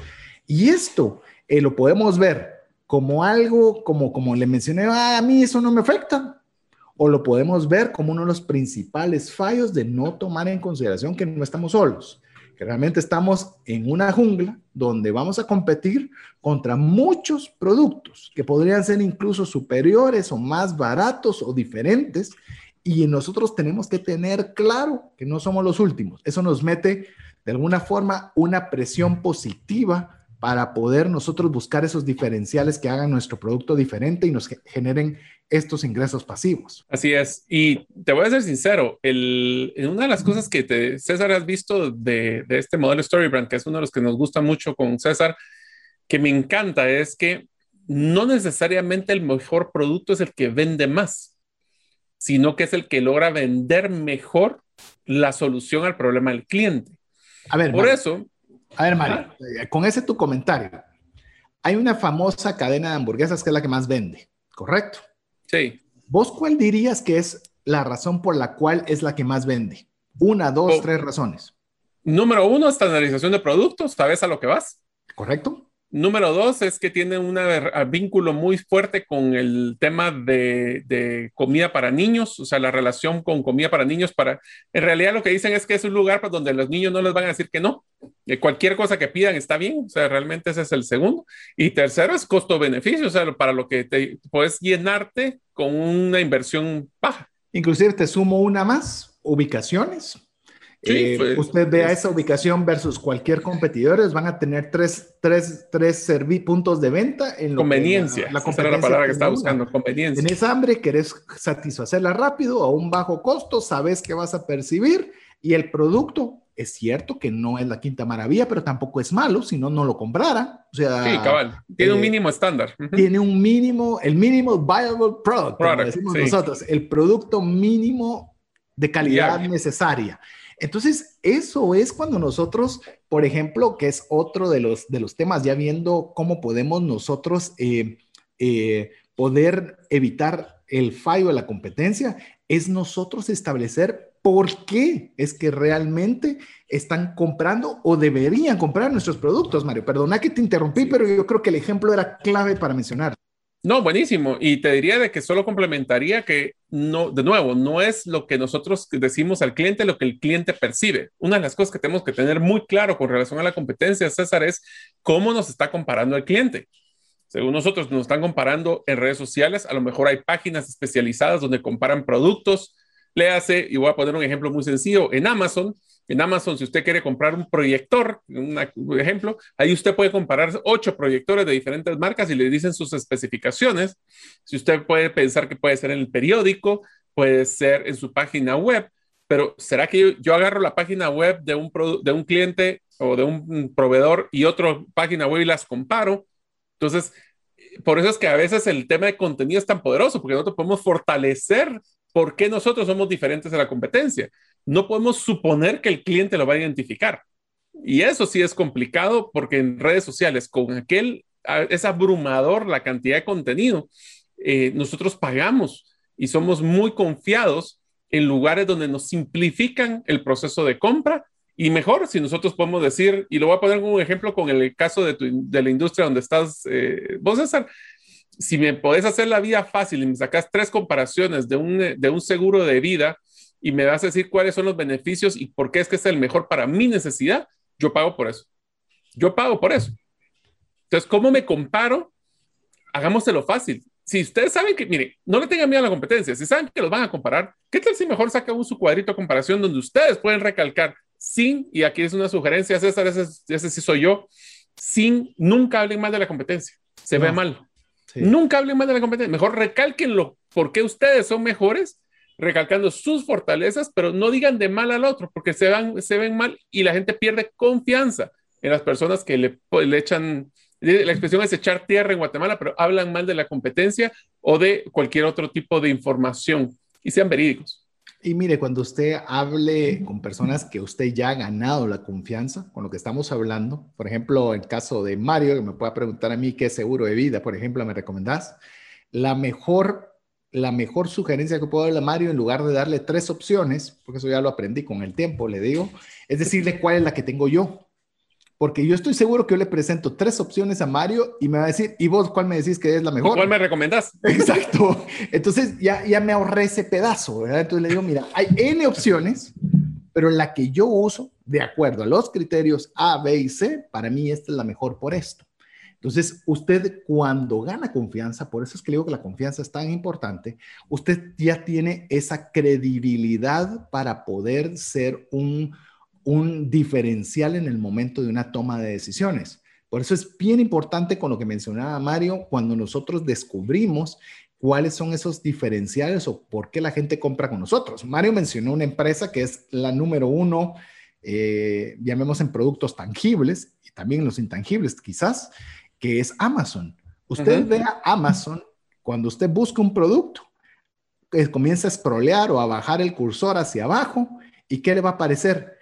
Y esto eh, lo podemos ver como algo, como, como le mencioné, ah, a mí eso no me afecta. O lo podemos ver como uno de los principales fallos de no tomar en consideración que no estamos solos, que realmente estamos en una jungla donde vamos a competir contra muchos productos que podrían ser incluso superiores o más baratos o diferentes. Y nosotros tenemos que tener claro que no somos los últimos. Eso nos mete de alguna forma una presión positiva para poder nosotros buscar esos diferenciales que hagan nuestro producto diferente y nos generen estos ingresos pasivos. Así es. Y te voy a ser sincero, el, una de las cosas que te, César has visto de, de este modelo Storybrand, que es uno de los que nos gusta mucho con César, que me encanta, es que no necesariamente el mejor producto es el que vende más, sino que es el que logra vender mejor la solución al problema del cliente. A ver, por eso, a ver, Mario, eh, con ese tu comentario. Hay una famosa cadena de hamburguesas que es la que más vende, ¿correcto? Sí. ¿Vos cuál dirías que es la razón por la cual es la que más vende? Una, dos, oh. tres razones. Número uno, estandarización de productos, sabes a lo que vas. ¿Correcto? Número dos es que tiene un vínculo muy fuerte con el tema de, comida para niños, o sea, la relación con comida para niños. Para, en realidad lo que dicen es que es un lugar donde los niños no les van a decir que no, cualquier cosa que pidan está bien, o sea, realmente ese es el segundo. Y tercero es costo-beneficio, o sea, para lo que te puedes llenarte con una inversión baja. Inclusive te sumo una más, ubicaciones. Eh, pues, usted vea esa ubicación versus cualquier competidor, van a tener tres, tres, tres puntos de venta en conveniencia. la, la, la palabra que está buscando, conveniencia. Tienes hambre, querés satisfacerla rápido a un bajo costo, sabes que vas a percibir y el producto es cierto que no es la quinta maravilla, pero tampoco es malo, si no, no lo comprara. O sea, sí, cabal. Tiene un eh, mínimo estándar. Tiene un mínimo, el mínimo viable product, como decimos nosotros, el producto mínimo de calidad necesaria. Entonces, eso es cuando nosotros, por ejemplo, que es otro de los, de los temas, ya viendo cómo podemos nosotros eh, eh, poder evitar el fallo de la competencia, es nosotros establecer por qué es que realmente están comprando o deberían comprar nuestros productos, Mario. Perdona que te interrumpí, pero yo creo que el ejemplo era clave para mencionar. No, buenísimo. Y te diría de que solo complementaría que no, de nuevo, no es lo que nosotros decimos al cliente, lo que el cliente percibe. Una de las cosas que tenemos que tener muy claro con relación a la competencia, César, es cómo nos está comparando el cliente. Según nosotros, nos están comparando en redes sociales. A lo mejor hay páginas especializadas donde comparan productos. Le hace, y voy a poner un ejemplo muy sencillo, en Amazon en Amazon, si usted quiere comprar un proyector, un ejemplo, ahí usted puede comparar ocho proyectores de diferentes marcas y le dicen sus especificaciones. Si usted puede pensar que puede ser en el periódico, puede ser en su página web, pero ¿será que yo, agarro la página web de un, de un cliente o de un proveedor y otra página web y las comparo? Entonces, por eso es que a veces el tema de contenido es tan poderoso, porque nosotros podemos fortalecer por qué nosotros somos diferentes de la competencia no podemos suponer que el cliente lo va a identificar. Y eso sí es complicado porque en redes sociales, con aquel, es abrumador la cantidad de contenido, eh, nosotros pagamos y somos muy confiados en lugares donde nos simplifican el proceso de compra y mejor si nosotros podemos decir, y lo voy a poner como un ejemplo con el caso de, de la industria donde estás eh, vos, César, si me podés hacer la vida fácil y me sacas tres comparaciones de un, de un seguro de vida y me vas a decir cuáles son los beneficios y por qué es que es el mejor para mi necesidad, yo pago por eso. Yo pago por eso. Entonces, ¿cómo me comparo? Hagámoselo fácil. Si ustedes saben que, mire, no le tengan miedo a la competencia, si saben que los van a comparar, ¿qué tal si mejor saca un su cuadrito de comparación donde ustedes pueden recalcar sin, y aquí es una sugerencia, César, ese, ese sí soy yo, sin, nunca hablen mal de la competencia, se ve mal. Nunca hablen mal de la competencia, mejor recalquenlo, por qué ustedes son mejores recalcando sus fortalezas, pero no digan de mal al otro, porque se, van, se ven mal y la gente pierde confianza en las personas que le, le echan, la expresión es echar tierra en Guatemala, pero hablan mal de la competencia o de cualquier otro tipo de información. Y sean verídicos. Y mire, cuando usted hable con personas que usted ya ha ganado la confianza con lo que estamos hablando, por ejemplo, en el caso de Mario, que me pueda preguntar a mí qué seguro de vida, por ejemplo, me recomendás, la mejor la mejor sugerencia que puedo darle a Mario, en lugar de darle tres opciones, porque eso ya lo aprendí con el tiempo, le digo, es decirle cuál es la que tengo yo. Porque yo estoy seguro que yo le presento tres opciones a Mario y me va a decir, ¿y vos cuál me decís que es la mejor? ¿Cuál me recomendás? Exacto. Entonces ya, ya me ahorré ese pedazo, ¿verdad? Entonces le digo, mira, hay N opciones, pero la que yo uso, de acuerdo a los criterios A, B y C, para mí esta es la mejor por esto. Entonces, usted cuando gana confianza, por eso es que le digo que la confianza es tan importante, usted ya tiene esa credibilidad para poder ser un, un diferencial en el momento de una toma de decisiones. Por eso es bien importante con lo que mencionaba Mario, cuando nosotros descubrimos cuáles son esos diferenciales o por qué la gente compra con nosotros. Mario mencionó una empresa que es la número uno, eh, llamemos en productos tangibles y también los intangibles quizás, que es Amazon. Usted ve a Amazon cuando usted busca un producto, que comienza a scrollear o a bajar el cursor hacia abajo y ¿qué le va a aparecer?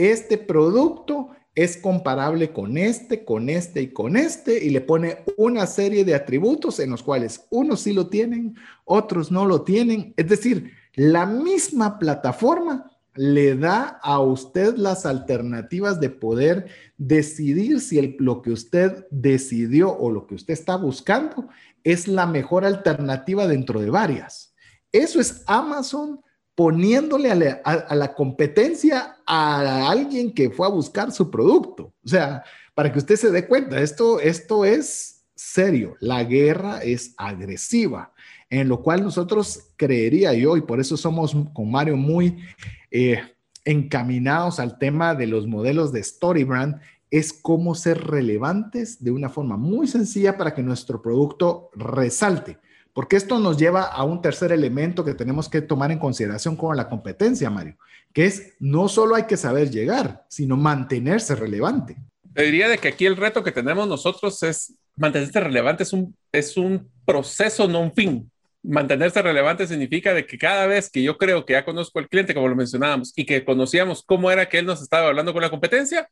Este producto es comparable con este, con este y con este, y le pone una serie de atributos en los cuales unos sí lo tienen, otros no lo tienen. Es decir, la misma plataforma le da a usted las alternativas de poder decidir si lo que usted decidió o lo que usted está buscando es la mejor alternativa dentro de varias. Eso es Amazon poniéndole a la, competencia a alguien que fue a buscar su producto. O sea, para que usted se dé cuenta, esto, esto es serio, la guerra es agresiva, en lo cual nosotros creería yo, y por eso somos con Mario muy eh, encaminados al tema de los modelos de Storybrand, es cómo ser relevantes de una forma muy sencilla para que nuestro producto resalte. Porque esto nos lleva a un tercer elemento que tenemos que tomar en consideración con la competencia, Mario, que es no solo hay que saber llegar, sino mantenerse relevante. Te diría de que aquí el reto que tenemos nosotros es mantenerse relevante, es un, es un proceso, no un fin. Mantenerse relevante significa de que cada vez que yo creo que ya conozco al cliente, como lo mencionábamos, y que conocíamos cómo era que él nos estaba hablando con la competencia,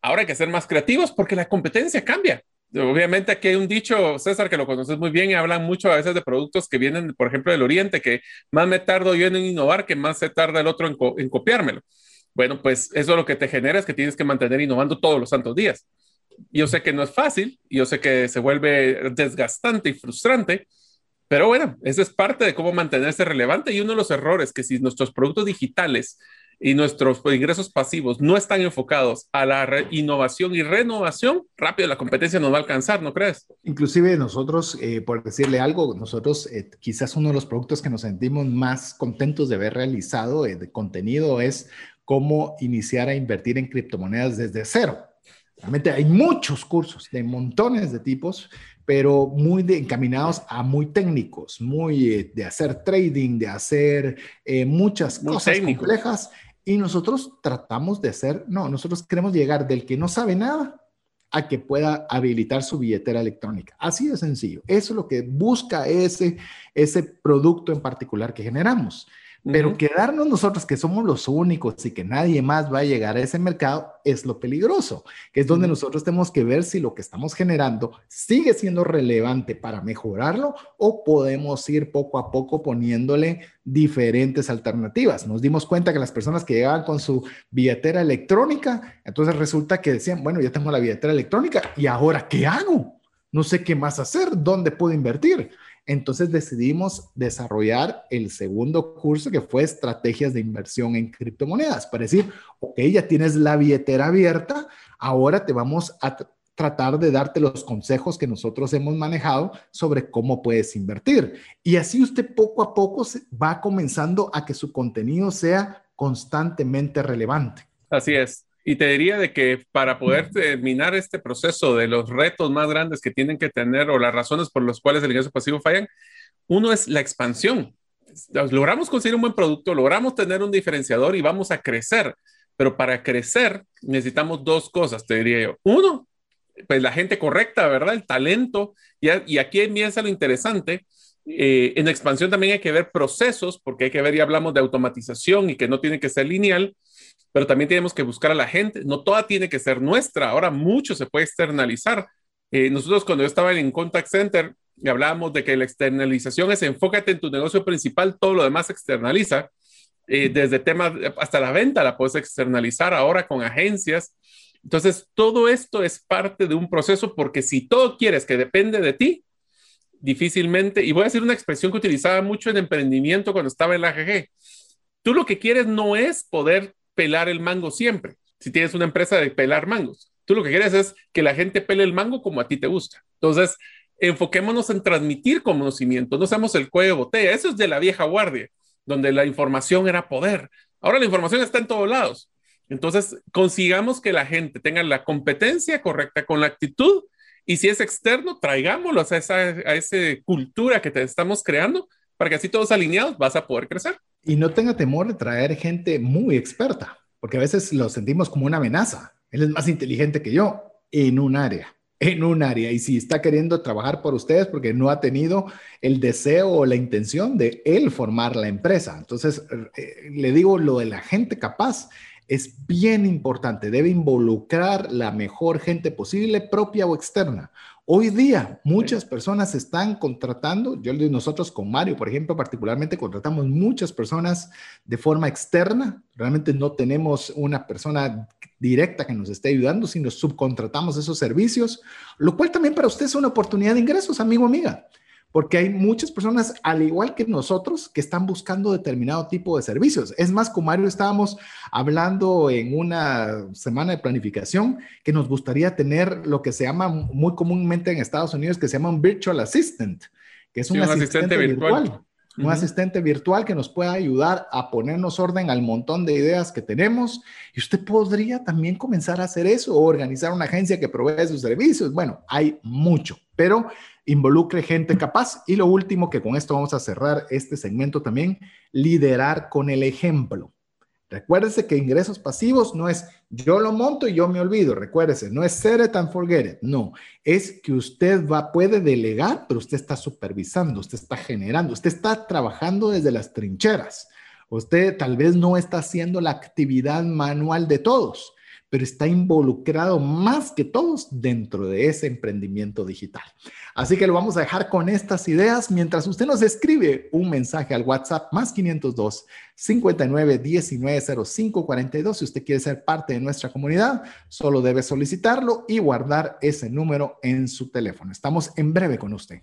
ahora hay que ser más creativos porque la competencia cambia obviamente aquí hay un dicho, César, que lo conoces muy bien y hablan mucho a veces de productos que vienen, por ejemplo, del Oriente, que más me tardo yo en innovar que más se tarda el otro en, copiármelo. Bueno, pues eso lo que te genera es que tienes que mantener innovando todos los santos días. Yo sé que no es fácil, yo sé que se vuelve desgastante y frustrante, pero bueno, eso es parte de cómo mantenerse relevante y uno de los errores que si nuestros productos digitales y nuestros ingresos pasivos no están enfocados a la innovación y renovación, rápido la competencia nos va a alcanzar, ¿no crees? Inclusive nosotros, eh, por decirle algo, nosotros eh, quizás uno de los productos que nos sentimos más contentos de haber realizado eh, de contenido es cómo iniciar a invertir en criptomonedas desde cero. Realmente hay muchos cursos de montones de tipos, pero muy encaminados a muy técnicos, muy de hacer trading, de hacer muchas cosas complejas y nosotros tratamos de ser, no, nosotros queremos llegar del que no sabe nada a que pueda habilitar su billetera electrónica. Así de sencillo. Eso es lo que busca ese, ese producto en particular que generamos. Pero quedarnos nosotros que somos los únicos y que nadie más va a llegar a ese mercado es lo peligroso, que es donde nosotros tenemos que ver si lo que estamos generando sigue siendo relevante para mejorarlo o podemos ir poco a poco poniéndole diferentes alternativas. Nos dimos cuenta que las personas que llegaban con su billetera electrónica, entonces resulta que decían, bueno, ya tengo la billetera electrónica y ahora, ¿qué hago? No sé qué más hacer, ¿dónde puedo invertir? Entonces decidimos desarrollar el segundo curso que fue estrategias de inversión en criptomonedas para decir, ok, ya tienes la billetera abierta, ahora te vamos a tratar de darte los consejos que nosotros hemos manejado sobre cómo puedes invertir. Y así usted poco a poco va comenzando a que su contenido sea constantemente relevante. Así es. Y te diría de que para poder terminar este proceso de los retos más grandes que tienen que tener o las razones por las cuales el ingreso pasivo fallan, uno es la expansión. Logramos conseguir un buen producto, logramos tener un diferenciador y vamos a crecer. Pero para crecer necesitamos dos cosas, te diría yo. Uno, pues la gente correcta, ¿verdad? El talento. Y, y aquí empieza lo interesante. Eh, en expansión también hay que ver procesos, porque hay que ver, y hablamos de automatización y que no tiene que ser lineal, pero también tenemos que buscar a la gente. No toda tiene que ser nuestra. Ahora mucho se puede externalizar. Eh, nosotros cuando yo estaba en Contact Center y hablábamos de que la externalización es enfócate en tu negocio principal, todo lo demás externaliza. Eh, desde temas hasta la venta la puedes externalizar ahora con agencias. Entonces, todo esto es parte de un proceso porque si todo quieres que depende de ti, difícilmente, y voy a decir una expresión que utilizaba mucho en emprendimiento cuando estaba en la AGG, tú lo que quieres no es poder pelar el mango siempre, si tienes una empresa de pelar mangos, tú lo que quieres es que la gente pele el mango como a ti te gusta. Entonces, enfoquémonos en transmitir conocimiento, no seamos el cuello de botella, eso es de la vieja guardia, donde la información era poder. Ahora la información está en todos lados. Entonces, consigamos que la gente tenga la competencia correcta con la actitud y si es externo, traigámoslo a esa, a esa cultura que te estamos creando para que así todos alineados vas a poder crecer. Y no tenga temor de traer gente muy experta, porque a veces lo sentimos como una amenaza. Él es más inteligente que yo en un área, en un área. Y si está queriendo trabajar por ustedes porque no ha tenido el deseo o la intención de él formar la empresa. Entonces, eh, le digo lo de la gente capaz es bien importante, debe involucrar la mejor gente posible, propia o externa. Hoy día muchas personas están contratando, yo nosotros con Mario, por ejemplo, particularmente contratamos muchas personas de forma externa, realmente no tenemos una persona directa que nos esté ayudando, sino subcontratamos esos servicios, lo cual también para usted es una oportunidad de ingresos, amigo, amiga porque hay muchas personas, al igual que nosotros, que están buscando determinado tipo de servicios. Es más, con Mario estábamos hablando en una semana de planificación que nos gustaría tener lo que se llama muy comúnmente en Estados Unidos, que se llama un virtual assistant, que es un, asistente, virtual. Un asistente virtual que nos pueda ayudar a ponernos orden al montón de ideas que tenemos. Y usted podría también comenzar a hacer eso o organizar una agencia que provee sus servicios. Bueno, hay mucho, pero involucre gente capaz. Y lo último, que con esto vamos a cerrar este segmento también, liderar con el ejemplo. Recuérdese que ingresos pasivos no es yo lo monto y yo me olvido. Recuérdese, no es set it and forget it. No, es que usted va, puede delegar, pero usted está supervisando, usted está generando, usted está trabajando desde las trincheras. Usted tal vez no está haciendo la actividad manual de todos, pero está involucrado más que todos dentro de ese emprendimiento digital. Así que lo vamos a dejar con estas ideas mientras usted nos escribe un mensaje al WhatsApp más 502 59 19 05 42. Si usted quiere ser parte de nuestra comunidad, solo debe solicitarlo y guardar ese número en su teléfono. Estamos en breve con usted.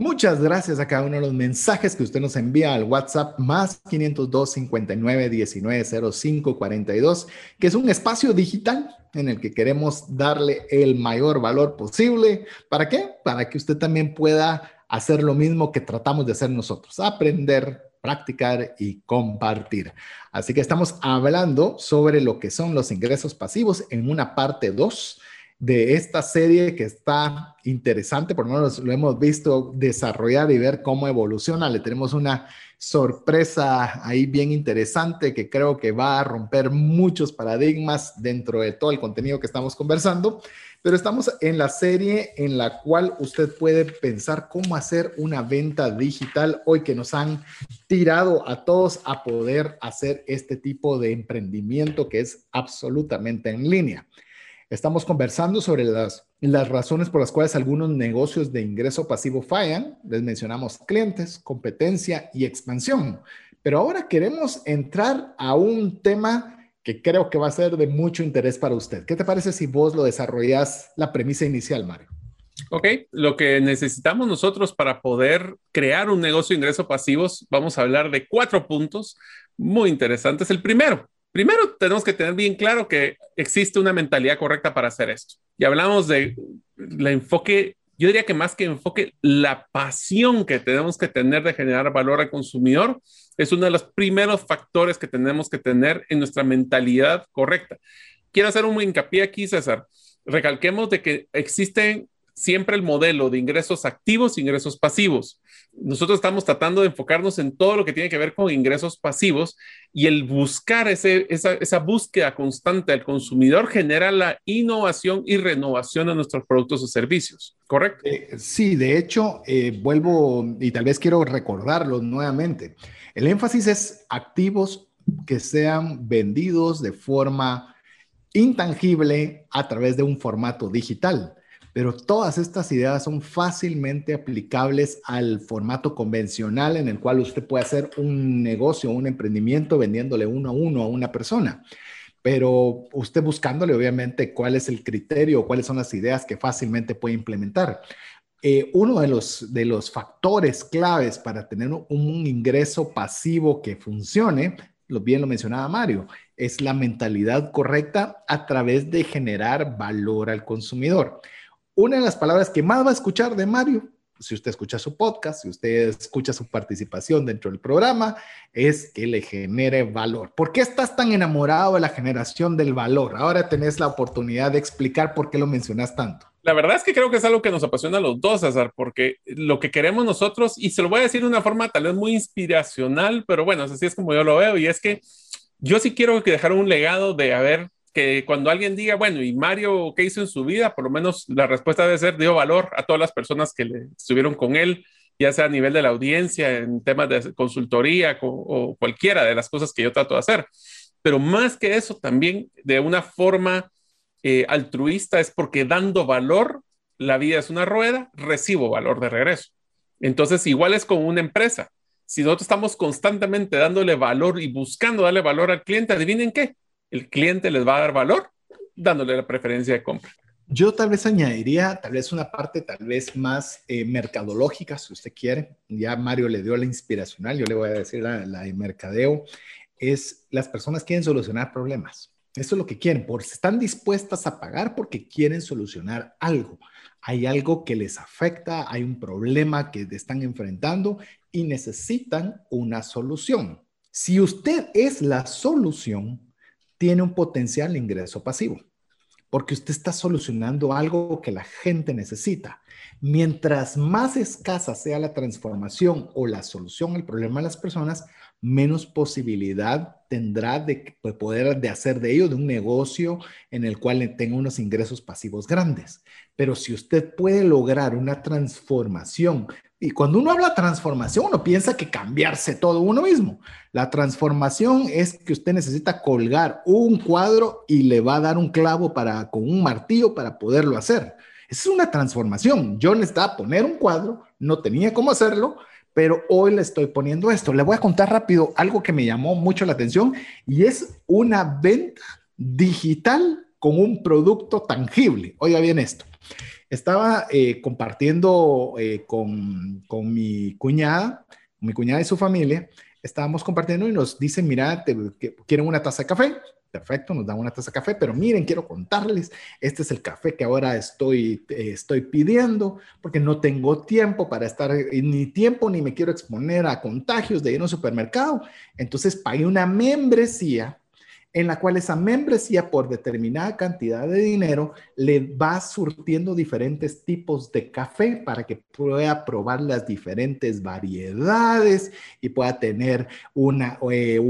Muchas gracias a cada uno de los mensajes que usted nos envía al WhatsApp más 502 59 19 05 42, que es un espacio digital en el que queremos darle el mayor valor posible. ¿Para qué? Para que usted también pueda hacer lo mismo que tratamos de hacer nosotros, aprender, practicar y compartir. Así que estamos hablando sobre lo que son los ingresos pasivos en una parte 2 de esta serie que está interesante, por lo menos lo hemos visto desarrollar y ver cómo evoluciona. Le tenemos una sorpresa ahí bien interesante que creo que va a romper muchos paradigmas dentro de todo el contenido que estamos conversando. Pero estamos en la serie en la cual usted puede pensar cómo hacer una venta digital hoy que nos han tirado a todos a poder hacer este tipo de emprendimiento que es absolutamente en línea. Estamos conversando sobre las, las razones por las cuales algunos negocios de ingreso pasivo fallan. Les mencionamos clientes, competencia y expansión. Pero ahora queremos entrar a un tema que creo que va a ser de mucho interés para usted. ¿Qué te parece si vos lo desarrollas la premisa inicial, Mario? Ok, lo que necesitamos nosotros para poder crear un negocio de ingresos pasivos, vamos a hablar de cuatro puntos muy interesantes. El primero, Primero, tenemos que tener bien claro que existe una mentalidad correcta para hacer esto. Y hablamos de el enfoque yo diría que más que enfoque, la pasión que tenemos que tener de generar valor al consumidor es uno de los primeros factores que tenemos que tener en nuestra mentalidad correcta. Quiero hacer un hincapié aquí, César. Recalquemos de que existen siempre el modelo de ingresos activos e ingresos pasivos. Nosotros estamos tratando de enfocarnos en todo lo que tiene que ver con ingresos pasivos y el buscar esa, esa, búsqueda constante del consumidor genera la innovación y renovación de nuestros productos o servicios, ¿correcto? Eh, sí, de hecho, eh, vuelvo y tal vez quiero recordarlo nuevamente. El énfasis es activos que sean vendidos de forma intangible a través de un formato digital pero todas estas ideas son fácilmente aplicables al formato convencional en el cual usted puede hacer un negocio, un emprendimiento vendiéndole uno a uno a una persona. Pero usted buscándole, obviamente, cuál es el criterio, cuáles son las ideas que fácilmente puede implementar. Eh, uno de los, de los factores claves para tener un ingreso pasivo que funcione, lo bien lo mencionaba Mario, es la mentalidad correcta a través de generar valor al consumidor. Una de las palabras que más va a escuchar de Mario, si usted escucha su podcast, si usted escucha su participación dentro del programa, es que le genere valor. ¿Por qué estás tan enamorado de la generación del valor? Ahora tenés la oportunidad de explicar por qué lo mencionas tanto. La verdad es que creo que es algo que nos apasiona a los dos, César, porque lo que queremos nosotros, y se lo voy a decir de una forma tal vez muy inspiracional, pero bueno, así es como yo lo veo, y es que yo sí quiero que dejar un legado de haber que cuando alguien diga, bueno, ¿y Mario qué hizo en su vida? Por lo menos la respuesta debe ser, dio valor a todas las personas que le estuvieron con él, ya sea a nivel de la audiencia, en temas de consultoría o cualquiera de las cosas que yo trato de hacer. Pero más que eso, también de una forma eh, altruista es porque dando valor, la vida es una rueda, recibo valor de regreso. Entonces, igual es con una empresa. Si nosotros estamos constantemente dándole valor y buscando darle valor al cliente, adivinen qué, el cliente les va a dar valor dándole la preferencia de compra. Yo tal vez añadiría, tal vez una parte tal vez más eh, mercadológica, si usted quiere. Ya Mario le dio la inspiracional, yo le voy a decir la, de mercadeo. Es las personas quieren solucionar problemas. Eso es lo que quieren, porque están dispuestas a pagar porque quieren solucionar algo. Hay algo que les afecta, hay un problema que están enfrentando y necesitan una solución. Si usted es la solución, tiene un potencial ingreso pasivo, porque usted está solucionando algo que la gente necesita. Mientras más escasa sea la transformación o la solución al problema de las personas, menos posibilidad tendrá de, poder de hacer de ello de un negocio en el cual tenga unos ingresos pasivos grandes. Pero si usted puede lograr una transformación, y cuando uno habla transformación, uno piensa que cambiarse todo uno mismo. La transformación es que usted necesita colgar un cuadro y le va a dar un clavo para, con un martillo para poderlo hacer. Es una transformación. Yo necesitaba poner un cuadro, no tenía cómo hacerlo, pero hoy le estoy poniendo esto. Le voy a contar rápido algo que me llamó mucho la atención y es una venta digital con un producto tangible. Oiga bien esto. Estaba eh, compartiendo eh, con, con, mi cuñada, mi cuñada y su familia, estábamos compartiendo y nos dicen, mira, te, ¿quieren una taza de café? Perfecto, nos dan una taza de café, pero miren, quiero contarles, este es el café que ahora estoy, eh, estoy pidiendo porque no tengo tiempo para estar, eh, ni tiempo, ni me quiero exponer a contagios de ir a un supermercado. Entonces pagué una membresía en la cual esa membresía por determinada cantidad de dinero le va surtiendo diferentes tipos de café para que pueda probar las diferentes variedades y pueda tener una, eh,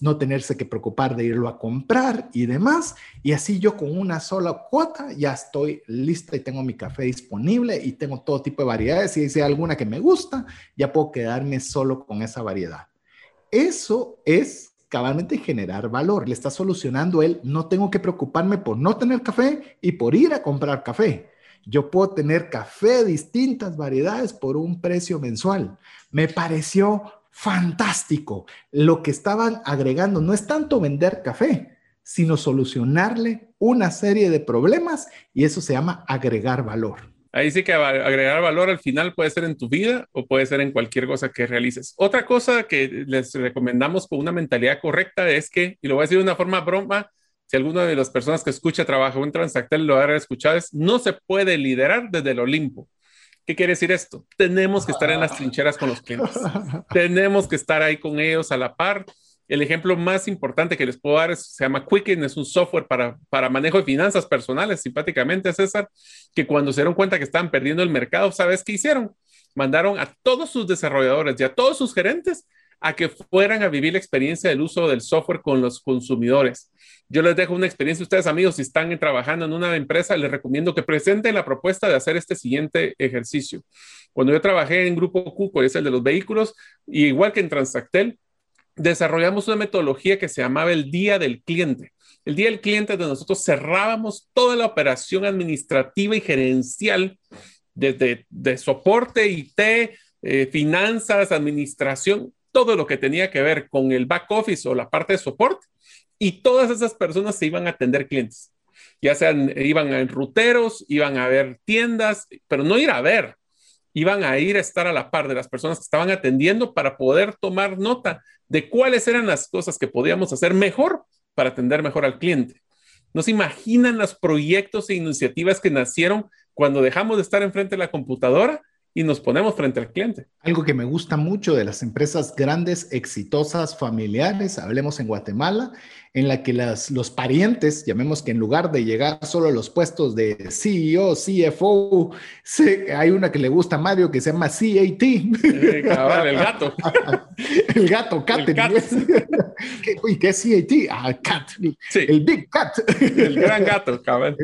no tenerse que preocupar de irlo a comprar y demás. Y así yo con una sola cuota ya estoy lista y tengo mi café disponible y tengo todo tipo de variedades. Si hay alguna que me gusta, ya puedo quedarme solo con esa variedad. Eso es cabalmente generar valor. Le está solucionando él, no tengo que preocuparme por no tener café y por ir a comprar café. Yo puedo tener café de distintas variedades por un precio mensual. Me pareció fantástico. Lo que estaban agregando no es tanto vender café, sino solucionarle una serie de problemas y eso se llama agregar valor. Ahí sí que agregar valor al final puede ser en tu vida o puede ser en cualquier cosa que realices. Otra cosa que les recomendamos con una mentalidad correcta es que, y lo voy a decir de una forma broma, si alguna de las personas que escucha trabajo en Transactel lo ha escuchado, es no se puede liderar desde el Olimpo. ¿Qué quiere decir esto? Tenemos que estar en las trincheras con los clientes. Tenemos que estar ahí con ellos a la par. El ejemplo más importante que les puedo dar se llama Quicken, es un software para, para manejo de finanzas personales, simpáticamente, César, que cuando se dieron cuenta que estaban perdiendo el mercado, ¿sabes qué hicieron? Mandaron a todos sus desarrolladores y a todos sus gerentes a que fueran a vivir la experiencia del uso del software con los consumidores. Yo les dejo una experiencia, ustedes amigos, si están trabajando en una empresa, les recomiendo que presenten la propuesta de hacer este siguiente ejercicio. Cuando yo trabajé en Grupo Cuco, es el de los vehículos, igual que en Transactel, desarrollamos una metodología que se llamaba el Día del Cliente. El Día del Cliente de nosotros cerrábamos toda la operación administrativa y gerencial desde de soporte, IT, eh, finanzas, administración, todo lo que tenía que ver con el back office o la parte de soporte y todas esas personas se iban a atender clientes. Ya sean, iban a ruteros, iban a ver tiendas, pero no ir a ver, iban a ir a estar a la par de las personas que estaban atendiendo para poder tomar nota de cuáles eran las cosas que podíamos hacer mejor para atender mejor al cliente. No se imaginan los proyectos e iniciativas que nacieron cuando dejamos de estar enfrente de la computadora y nos ponemos frente al cliente. Algo que me gusta mucho de las empresas grandes, exitosas, familiares, hablemos en Guatemala, en la que las, los parientes, llamemos que en lugar de llegar solo a los puestos de CEO, CFO, hay una que le gusta a Mario que se llama CAT. el gato. el gato, cat. El cat. Uy, ¿qué es CAT? Ah, cat. El big cat. El gran gato, cabal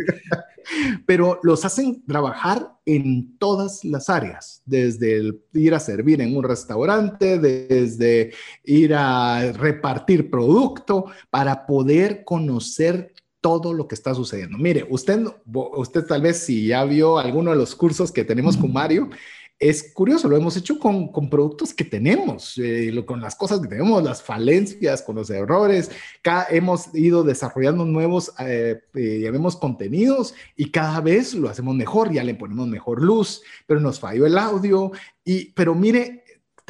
pero los hacen trabajar en todas las áreas, desde ir a servir en un restaurante, desde ir a repartir producto, para poder conocer todo lo que está sucediendo. Mire, usted, usted tal vez si ya vio alguno de los cursos que tenemos con Mario, es curioso, lo hemos hecho con, con productos que tenemos, eh, con las cosas que tenemos, las falencias, con los errores. Cada, hemos ido desarrollando nuevos, eh, eh, llamemos contenidos y cada vez lo hacemos mejor, ya le ponemos mejor luz, pero nos falló el audio. Y, pero mire,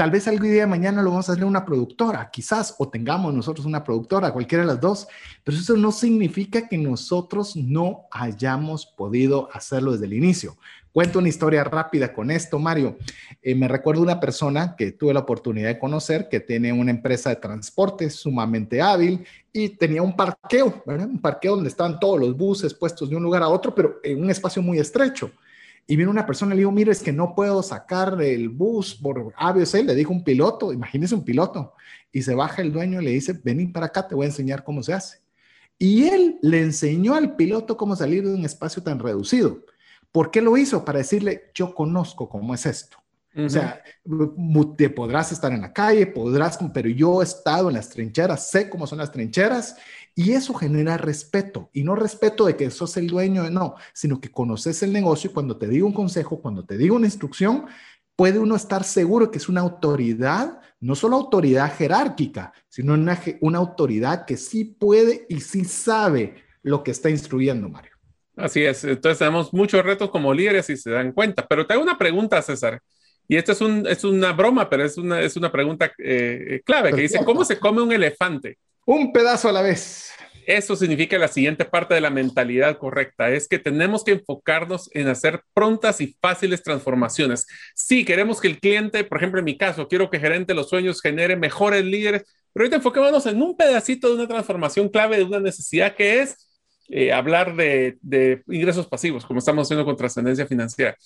tal vez algún día de mañana lo vamos a hacer una productora, quizás, o tengamos nosotros una productora, cualquiera de las dos, pero eso no significa que nosotros no hayamos podido hacerlo desde el inicio. Cuento una historia rápida con esto, Mario. Eh, me recuerdo una persona que tuve la oportunidad de conocer que tiene una empresa de transporte sumamente hábil y tenía un parqueo, ¿verdad? Un parqueo donde estaban todos los buses puestos de un lugar a otro, pero en un espacio muy estrecho. Y viene una persona y le digo, mire, es que no puedo sacar el bus por ABC, le dijo un piloto, imagínese un piloto. Y se baja el dueño y le dice, vení para acá, te voy a enseñar cómo se hace. Y él le enseñó al piloto cómo salir de un espacio tan reducido. ¿Por qué lo hizo? Para decirle, yo conozco cómo es esto. O sea, te podrás estar en la calle, podrás, pero yo he estado en las trincheras, sé cómo son las trincheras y eso genera respeto. Y no respeto de que sos el dueño, no, sino que conoces el negocio y cuando te digo un consejo, cuando te digo una instrucción, puede uno estar seguro que es una autoridad, no solo autoridad jerárquica, sino una, una autoridad que sí puede y sí sabe lo que está instruyendo, Mario. Así es, entonces tenemos muchos retos como líderes y se dan cuenta. Pero te hago una pregunta, César. Y esta es, un, es una broma, pero es una, es una pregunta eh, clave que dice, ¿cómo se come un elefante? Un pedazo a la vez. Eso significa la siguiente parte de la mentalidad correcta, es que tenemos que enfocarnos en hacer prontas y fáciles transformaciones. Si queremos que el cliente, por ejemplo, en mi caso, quiero que gerente los sueños genere mejores líderes, pero ahorita enfoquémonos en un pedacito de una transformación clave de una necesidad que es eh, hablar de, ingresos pasivos, como estamos haciendo con trascendencia financiera.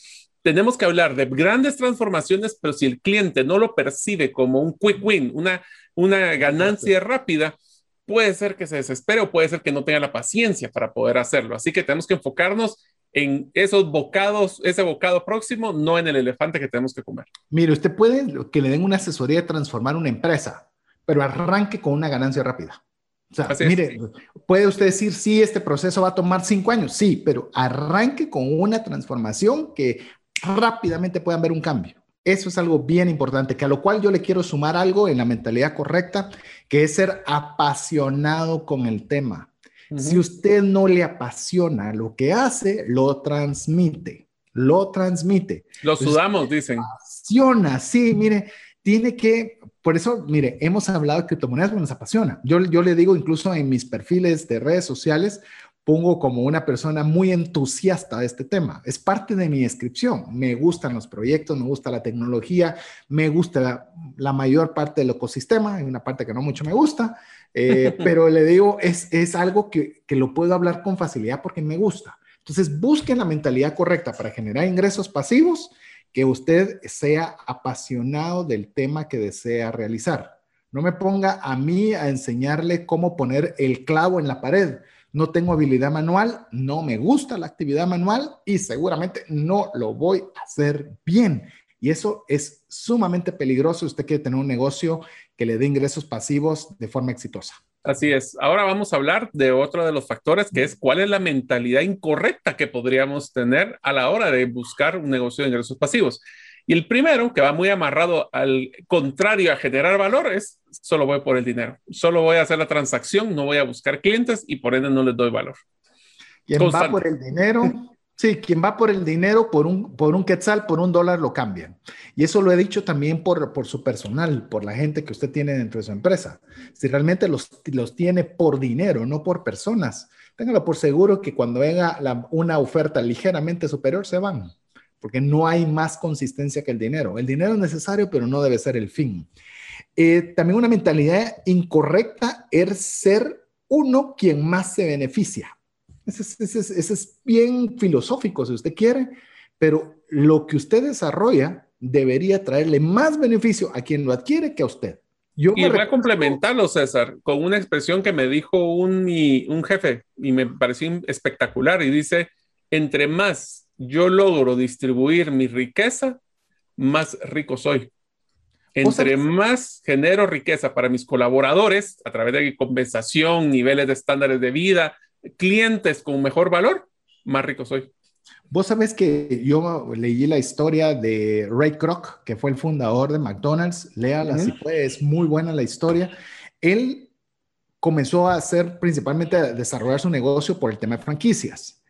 Tenemos que hablar de grandes transformaciones, pero si el cliente no lo percibe como un quick win, una, una ganancia rápida, puede ser que se desespere o puede ser que no tenga la paciencia para poder hacerlo. Así que tenemos que enfocarnos en esos bocados, ese bocado próximo, no en el elefante que tenemos que comer. Mire, usted puede que le den una asesoría de transformar una empresa, pero arranque con una ganancia rápida. O sea, mire, puede usted decir, sí, este proceso va a tomar cinco años, sí, pero arranque con una transformación que rápidamente puedan ver un cambio. Eso es algo bien importante, que a lo cual yo le quiero sumar algo en la mentalidad correcta, que es ser apasionado con el tema. Si usted no le apasiona lo que hace, lo transmite, lo transmite. Lo sudamos, dicen. Apasiona, sí, mire, tiene que, por eso, mire, hemos hablado de criptomonedas nos apasiona. Yo, yo le digo incluso en mis perfiles de redes sociales, pongo como una persona muy entusiasta de este tema. Es parte de mi descripción. Me gustan los proyectos, me gusta la tecnología, me gusta la, mayor parte del ecosistema, hay una parte que no mucho me gusta, eh, pero le digo, es, es algo que, que lo puedo hablar con facilidad porque me gusta. Entonces, busquen la mentalidad correcta para generar ingresos pasivos, que usted sea apasionado del tema que desea realizar. No me ponga a mí a enseñarle cómo poner el clavo en la pared no tengo habilidad manual, no me gusta la actividad manual y seguramente no lo voy a hacer bien. Y eso es sumamente peligroso. Usted quiere tener un negocio que le dé ingresos pasivos de forma exitosa. Así es. Ahora vamos a hablar de otro de los factores, que es cuál es la mentalidad incorrecta que podríamos tener a la hora de buscar un negocio de ingresos pasivos. Y el primero, que va muy amarrado al contrario a generar valor, es solo voy por el dinero. Solo voy a hacer la transacción, no voy a buscar clientes y por ende no les doy valor. Quien va por el dinero, sí, quien va por el dinero, por un, por un quetzal, por un dólar, lo cambian. Y eso lo he dicho también por, por su personal, por la gente que usted tiene dentro de su empresa. Si realmente los, los tiene por dinero, no por personas, téngalo por seguro que cuando venga una oferta ligeramente superior, se van porque no hay más consistencia que el dinero. El dinero es necesario, pero no debe ser el fin. Eh, también una mentalidad incorrecta es ser uno quien más se beneficia. Ese es, bien filosófico, si usted quiere, pero lo que usted desarrolla debería traerle más beneficio a quien lo adquiere que a usted. Yo y voy a complementarlo, César, con una expresión que me dijo un, un jefe y me pareció espectacular y dice, entre más yo logro distribuir mi riqueza, más rico soy. Entre más genero riqueza para mis colaboradores a través de compensación, niveles de estándares de vida, clientes con mejor valor, más rico soy. Vos sabés que yo leí la historia de Ray Kroc, que fue el fundador de McDonald's. Léala si puede, es muy buena la historia. Él comenzó a hacer principalmente a desarrollar su negocio por el tema de franquicias.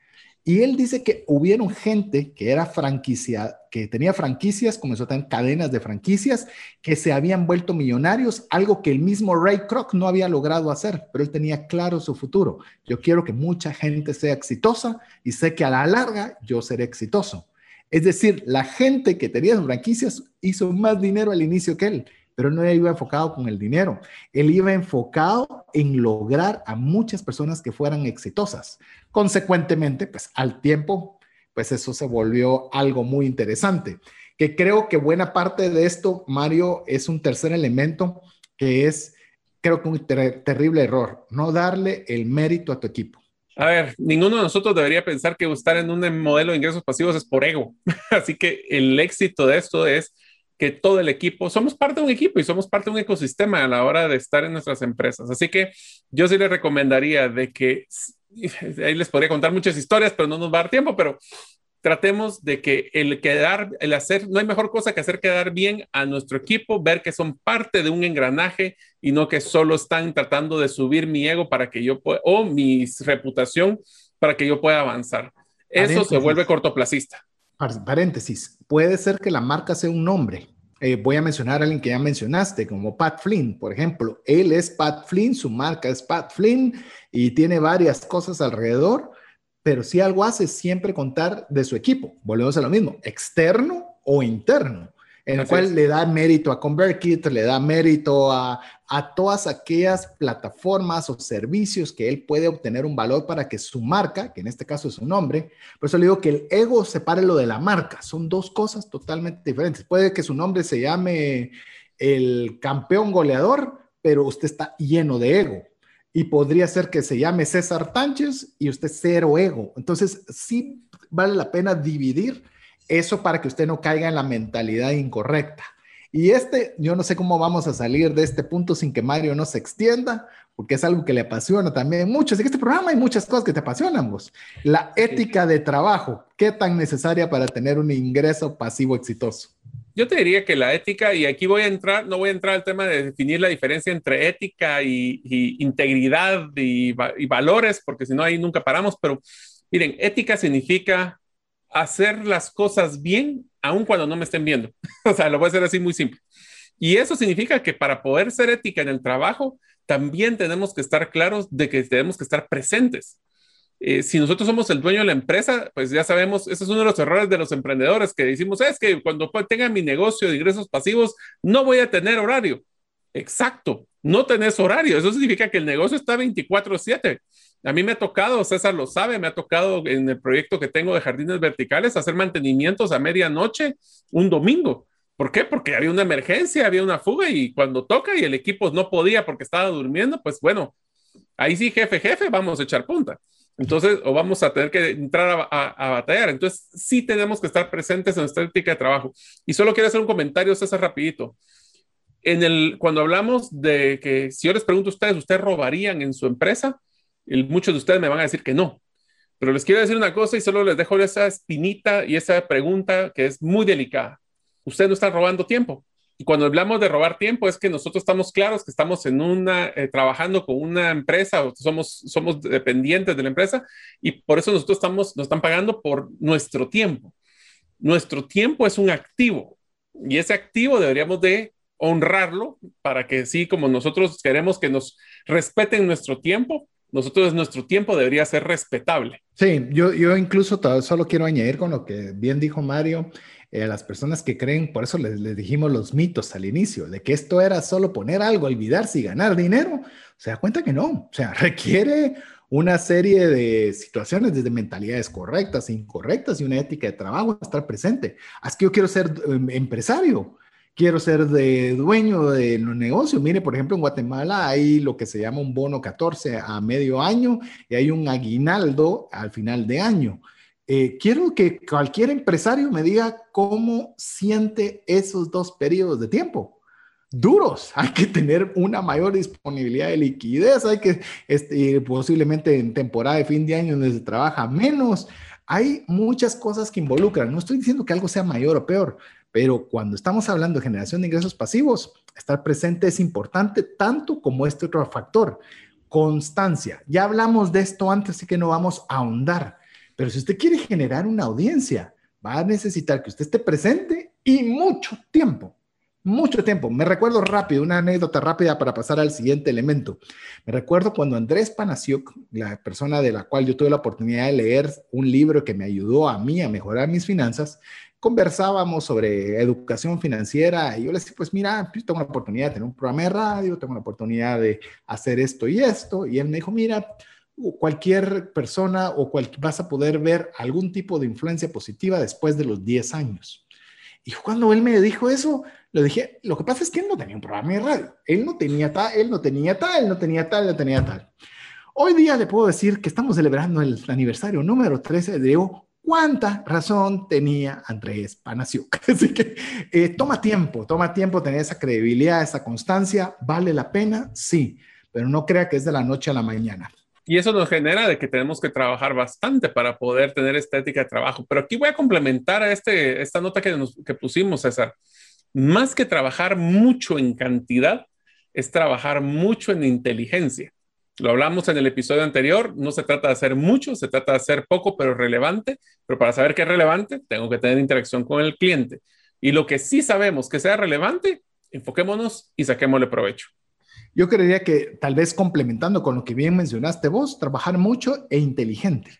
Y él dice que hubieron gente que era franquicia, que tenía franquicias, comenzó tener cadenas de franquicias, que se habían vuelto millonarios, algo que el mismo Ray Kroc no había logrado hacer, pero él tenía claro su futuro. Yo quiero que mucha gente sea exitosa y sé que a la larga yo seré exitoso. Es decir, la gente que tenía franquicias hizo más dinero al inicio que él pero no iba enfocado con el dinero. Él iba enfocado en lograr a muchas personas que fueran exitosas. Consecuentemente, pues al tiempo, pues eso se volvió algo muy interesante. Que creo que buena parte de esto, Mario, es un tercer elemento que es, creo que un terrible error, no darle el mérito a tu equipo. A ver, ninguno de nosotros debería pensar que estar en un modelo de ingresos pasivos es por ego. Así que el éxito de esto es que todo el equipo, somos parte de un equipo y somos parte de un ecosistema a la hora de estar en nuestras empresas. Así que yo sí les recomendaría de que, ahí les podría contar muchas historias, pero no nos va a dar tiempo, pero tratemos de que el quedar, el hacer, no hay mejor cosa que hacer quedar bien a nuestro equipo, ver que son parte de un engranaje y no que solo están tratando de subir mi ego para que yo pueda, o mi reputación para que yo pueda avanzar. Eso se vuelve cortoplacista. Paréntesis, puede ser que la marca sea un nombre. Eh, voy a mencionar a alguien que ya mencionaste, como Pat Flynn, por ejemplo. Él es Pat Flynn, su marca es Pat Flynn y tiene varias cosas alrededor, pero si algo hace, siempre contar de su equipo. Volvemos a lo mismo, externo o interno en el cual le da mérito a ConvertKit, le da mérito a, a, todas aquellas plataformas o servicios que él puede obtener un valor para que su marca, que en este caso es su nombre, por eso le digo que el ego separe lo de la marca, son dos cosas totalmente diferentes. Puede que su nombre se llame el campeón goleador, pero usted está lleno de ego. Y podría ser que se llame César Tánchez y usted cero ego. Entonces, sí vale la pena dividir eso para que usted no caiga en la mentalidad incorrecta. Y este, yo no sé cómo vamos a salir de este punto sin que Mario no se extienda, porque es algo que le apasiona también mucho. Así que este programa hay muchas cosas que te apasionan vos. La ética de trabajo, ¿qué tan necesaria para tener un ingreso pasivo exitoso? Yo te diría que la ética, y aquí voy a entrar, no voy a entrar al tema de definir la diferencia entre ética y, integridad y, y valores, porque si no ahí nunca paramos, pero miren, ética significa hacer las cosas bien, aun cuando no me estén viendo. o sea, lo voy a hacer así muy simple. Y eso significa que para poder ser ética en el trabajo, también tenemos que estar claros de que tenemos que estar presentes. Eh, si nosotros somos el dueño de la empresa, pues ya sabemos, ese es uno de los errores de los emprendedores que decimos, es que cuando tenga mi negocio de ingresos pasivos, no voy a tener horario. Exacto, no tenés horario. Eso significa que el negocio está 24/7. A mí me ha tocado, César lo sabe, me ha tocado en el proyecto que tengo de jardines verticales hacer mantenimientos a medianoche un domingo. ¿Por qué? Porque había una emergencia, había una fuga y cuando toca y el equipo no podía porque estaba durmiendo, pues bueno, ahí sí, jefe, jefe, vamos a echar punta. Entonces, o vamos a tener que entrar a, batallar. Entonces, sí tenemos que estar presentes en nuestra ética de trabajo. Y solo quiero hacer un comentario, César, rapidito. En el, cuando hablamos de que, si yo les pregunto a ustedes, ¿ustedes robarían en su empresa? Muchos de ustedes me van a decir que no. Pero les quiero decir una cosa y solo les dejo esa espinita y esa pregunta que es muy delicada. Ustedes no están robando tiempo. Y cuando hablamos de robar tiempo es que nosotros estamos claros que estamos en una, eh, trabajando con una empresa o somos, somos dependientes de la empresa y por eso nosotros estamos, nos están pagando por nuestro tiempo. Nuestro tiempo es un activo y ese activo deberíamos de honrarlo para que sí, como nosotros queremos que nos respeten nuestro tiempo, nosotros nuestro tiempo debería ser respetable. Sí, yo, yo incluso solo quiero añadir con lo que bien dijo Mario, eh, a las personas que creen, por eso les, dijimos los mitos al inicio, de que esto era solo poner algo, olvidarse y ganar dinero, se da cuenta que no, o sea, requiere una serie de situaciones desde mentalidades correctas e incorrectas y una ética de trabajo estar presente. Es que yo quiero ser em, empresario, quiero ser de dueño de los negocios. Mire, por ejemplo, en Guatemala hay lo que se llama un bono 14 a medio año y hay un aguinaldo al final de año. Eh, quiero que cualquier empresario me diga cómo siente esos dos periodos de tiempo. Duros, hay que tener una mayor disponibilidad de liquidez, hay que, este, posiblemente en temporada de fin de año donde se trabaja menos, hay muchas cosas que involucran. No estoy diciendo que algo sea mayor o peor, pero cuando estamos hablando de generación de ingresos pasivos, estar presente es importante tanto como este otro factor, constancia. Ya hablamos de esto antes, así que no vamos a ahondar. Pero si usted quiere generar una audiencia, va a necesitar que usted esté presente y mucho tiempo. Mucho tiempo. Me recuerdo rápido, una anécdota rápida para pasar al siguiente elemento. Me recuerdo cuando Andrés Panasiuk, la persona de la cual yo tuve la oportunidad de leer un libro que me ayudó a mí a mejorar mis finanzas, conversábamos sobre educación financiera y yo le decía, pues mira, tengo la oportunidad de tener un programa de radio, tengo la oportunidad de hacer esto y esto. Y él me dijo, mira, cualquier persona o vas a poder ver algún tipo de influencia positiva después de los 10 años. Y cuando él me dijo eso, le dije, lo que pasa es que él no tenía un programa de radio, él no tenía tal, él no tenía tal, él no tenía tal, no tenía tal. Hoy día le puedo decir que estamos celebrando el aniversario número 13 de cuánta razón tenía Andrés Panasiuk. Así que eh, toma tiempo, toma tiempo tener esa credibilidad, esa constancia, ¿vale la pena? Sí, pero no crea que es de la noche a la mañana. Y eso nos genera de que tenemos que trabajar bastante para poder tener esta ética de trabajo. Pero aquí voy a complementar a este, esta nota que, nos, que pusimos, César. Más que trabajar mucho en cantidad, es trabajar mucho en inteligencia. Lo hablamos en el episodio anterior, no se trata de hacer mucho, se trata de hacer poco, pero relevante. Pero para saber qué es relevante, tengo que tener interacción con el cliente. Y lo que sí sabemos que sea relevante, enfoquémonos y saquémosle provecho. Yo creería que tal vez complementando con lo que bien mencionaste vos, trabajar mucho e inteligente.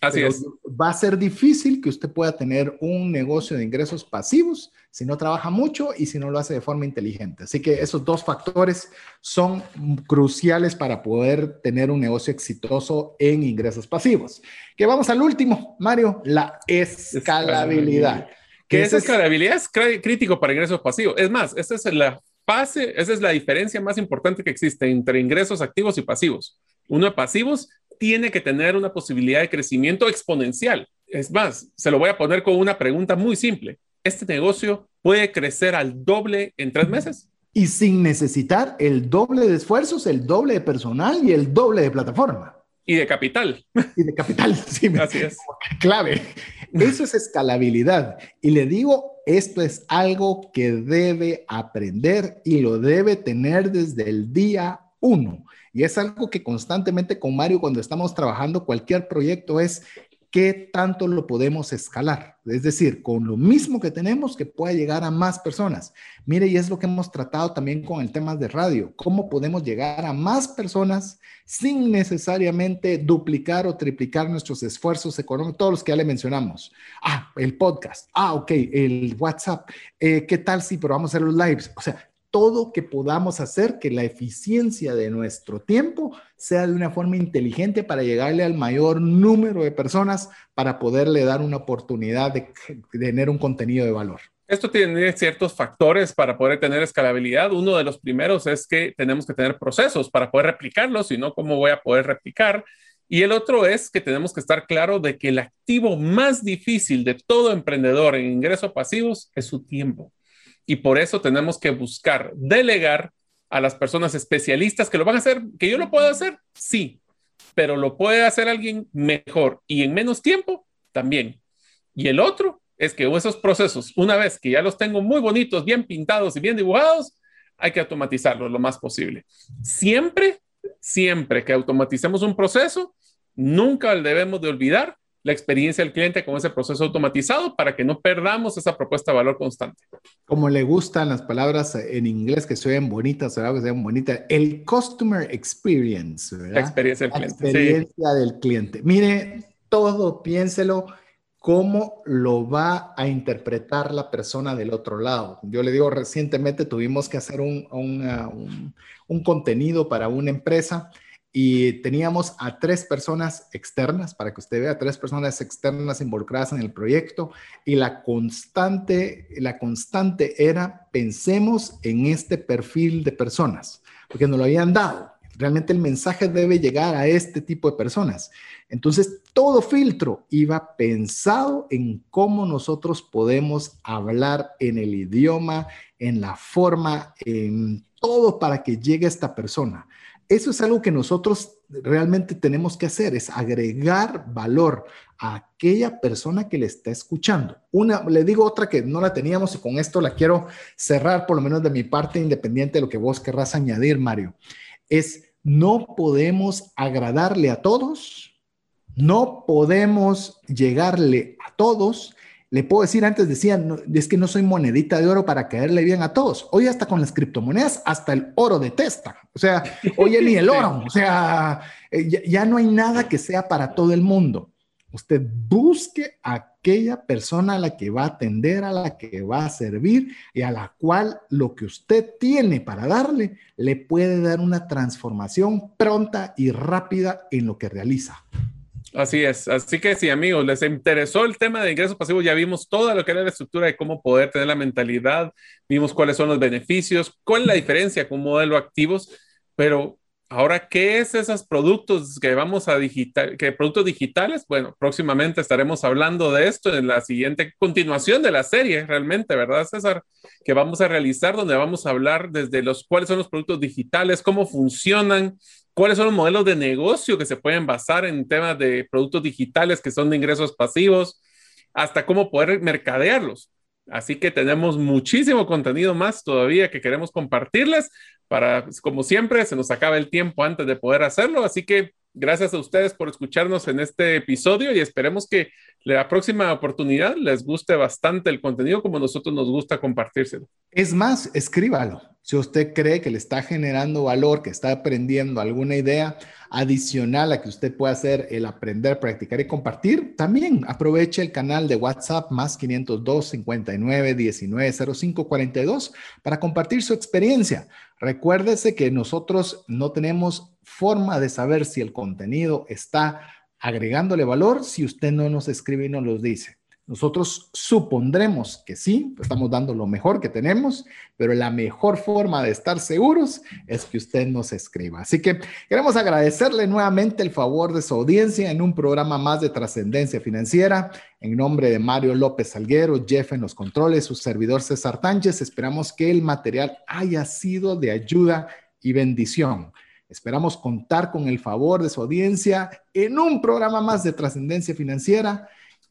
Así es. Va a ser difícil que usted pueda tener un negocio de ingresos pasivos si no trabaja mucho y si no lo hace de forma inteligente. Así que esos dos factores son cruciales para poder tener un negocio exitoso en ingresos pasivos. Que vamos al último, Mario, la escalabilidad. Que esa escalabilidad es crítico para ingresos pasivos. Es más, esa es la Pase, esa es la diferencia más importante que existe entre ingresos activos y pasivos. Uno de pasivos tiene que tener una posibilidad de crecimiento exponencial. Es más, se lo voy a poner con una pregunta muy simple. ¿Este negocio puede crecer al doble en tres meses? Y sin necesitar el doble de esfuerzos, el doble de personal y el doble de plataforma. Y de capital. Y de capital, sí. Así es. Clave. Eso es escalabilidad. Y le digo, esto es algo que debe aprender y lo debe tener desde el día uno. Y es algo que constantemente con Mario, cuando estamos trabajando cualquier proyecto, es qué tanto lo podemos escalar. Es decir, con lo mismo que tenemos, que pueda llegar a más personas. Mire, y es lo que hemos tratado también con el tema de radio. ¿Cómo podemos llegar a más personas sin necesariamente duplicar o triplicar nuestros esfuerzos económicos? Todos los que ya le mencionamos. Ah, el podcast. Ah, ok, el WhatsApp. Eh, ¿Qué tal si probamos hacer los lives? O sea, todo que podamos hacer que la eficiencia de nuestro tiempo sea de una forma inteligente para llegarle al mayor número de personas para poderle dar una oportunidad de, tener un contenido de valor. Esto tiene ciertos factores para poder tener escalabilidad. Uno de los primeros es que tenemos que tener procesos para poder replicarlos, si no, ¿cómo voy a poder replicar? Y el otro es que tenemos que estar claro de que el activo más difícil de todo emprendedor en ingresos pasivos es su tiempo y por eso tenemos que buscar delegar a las personas especialistas que lo van a hacer, que yo lo puedo hacer, sí, pero lo puede hacer alguien mejor y en menos tiempo también. Y el otro es que esos procesos, una vez que ya los tengo muy bonitos, bien pintados y bien dibujados, hay que automatizarlos lo más posible. Siempre, siempre que automaticemos un proceso, nunca debemos de olvidar la experiencia del cliente con ese proceso automatizado para que no perdamos esa propuesta de valor constante. Como le gustan las palabras en inglés que se bonitas, que se bonitas, el customer experience, ¿verdad? La experiencia del cliente. La experiencia del cliente. Mire, todo piénselo cómo lo va a interpretar la persona del otro lado. Yo le digo, recientemente tuvimos que hacer un, un, un contenido para una empresa y teníamos a tres personas externas, para que usted vea, tres personas externas involucradas en el proyecto y la constante, la constante era pensemos en este perfil de personas, porque nos lo habían dado. Realmente el mensaje debe llegar a este tipo de personas. Entonces, todo filtro iba pensado en cómo nosotros podemos hablar en el idioma, en la forma, en todo para que llegue esta persona. Eso es algo que nosotros realmente tenemos que hacer, es agregar valor a aquella persona que le está escuchando. Una, le digo otra que no la teníamos y con esto la quiero cerrar, por lo menos de mi parte, independiente de lo que vos querrás añadir, Mario, es no podemos agradarle a todos, no podemos llegarle a todos, le puedo decir, antes decía, es que no soy monedita de oro para caerle bien a todos. Hoy hasta con las criptomonedas, hasta el oro detesta. O sea, oye, ni el oro. O sea, eh, ya, ya, no hay nada que sea para todo el mundo. Usted busque aquella persona a la que va a atender, a la que va a servir y a la cual lo que usted tiene para darle le puede dar una transformación pronta y rápida en lo que realiza. Así es. Así que sí, amigos, les interesó el tema de ingresos pasivos. Ya vimos toda lo que era la estructura de cómo poder tener la mentalidad. Vimos cuáles son los beneficios, cuál es la diferencia con modelo activos. Pero ahora, ¿qué es esos productos que vamos a digital, que productos digitales? Bueno, próximamente estaremos hablando de esto en la siguiente continuación de la serie, realmente, ¿verdad, César? Que vamos a realizar, donde vamos a hablar desde los cuáles son los productos digitales, cómo funcionan, cuáles son los modelos de negocio que se pueden basar en temas de productos digitales que son de ingresos pasivos, hasta cómo poder mercadearlos. Así que tenemos muchísimo contenido más todavía que queremos compartirles para, como siempre, se nos acaba el tiempo antes de poder hacerlo. Así que gracias a ustedes por escucharnos en este episodio y esperemos que la próxima oportunidad les guste bastante el contenido como nosotros nos gusta compartírselo. Es más, escríbalo. Si usted cree que le está generando valor, que está aprendiendo alguna idea adicional a que usted pueda hacer el aprender, practicar y compartir, también aproveche el canal de WhatsApp más 502 59 19 05 42 para compartir su experiencia. Recuérdese que nosotros no tenemos forma de saber si el contenido está agregándole valor si usted no nos escribe y nos dice. Nosotros supondremos que sí, estamos dando lo mejor que tenemos, pero la mejor forma de estar seguros es que usted nos escriba. Así que queremos agradecerle nuevamente el favor de su audiencia en un programa más de trascendencia financiera. En nombre de Mario López Salguero, Jeff en los controles, su servidor César Tánchez, esperamos que el material haya sido de ayuda y bendición. Esperamos contar con el favor de su audiencia en un programa más de trascendencia financiera.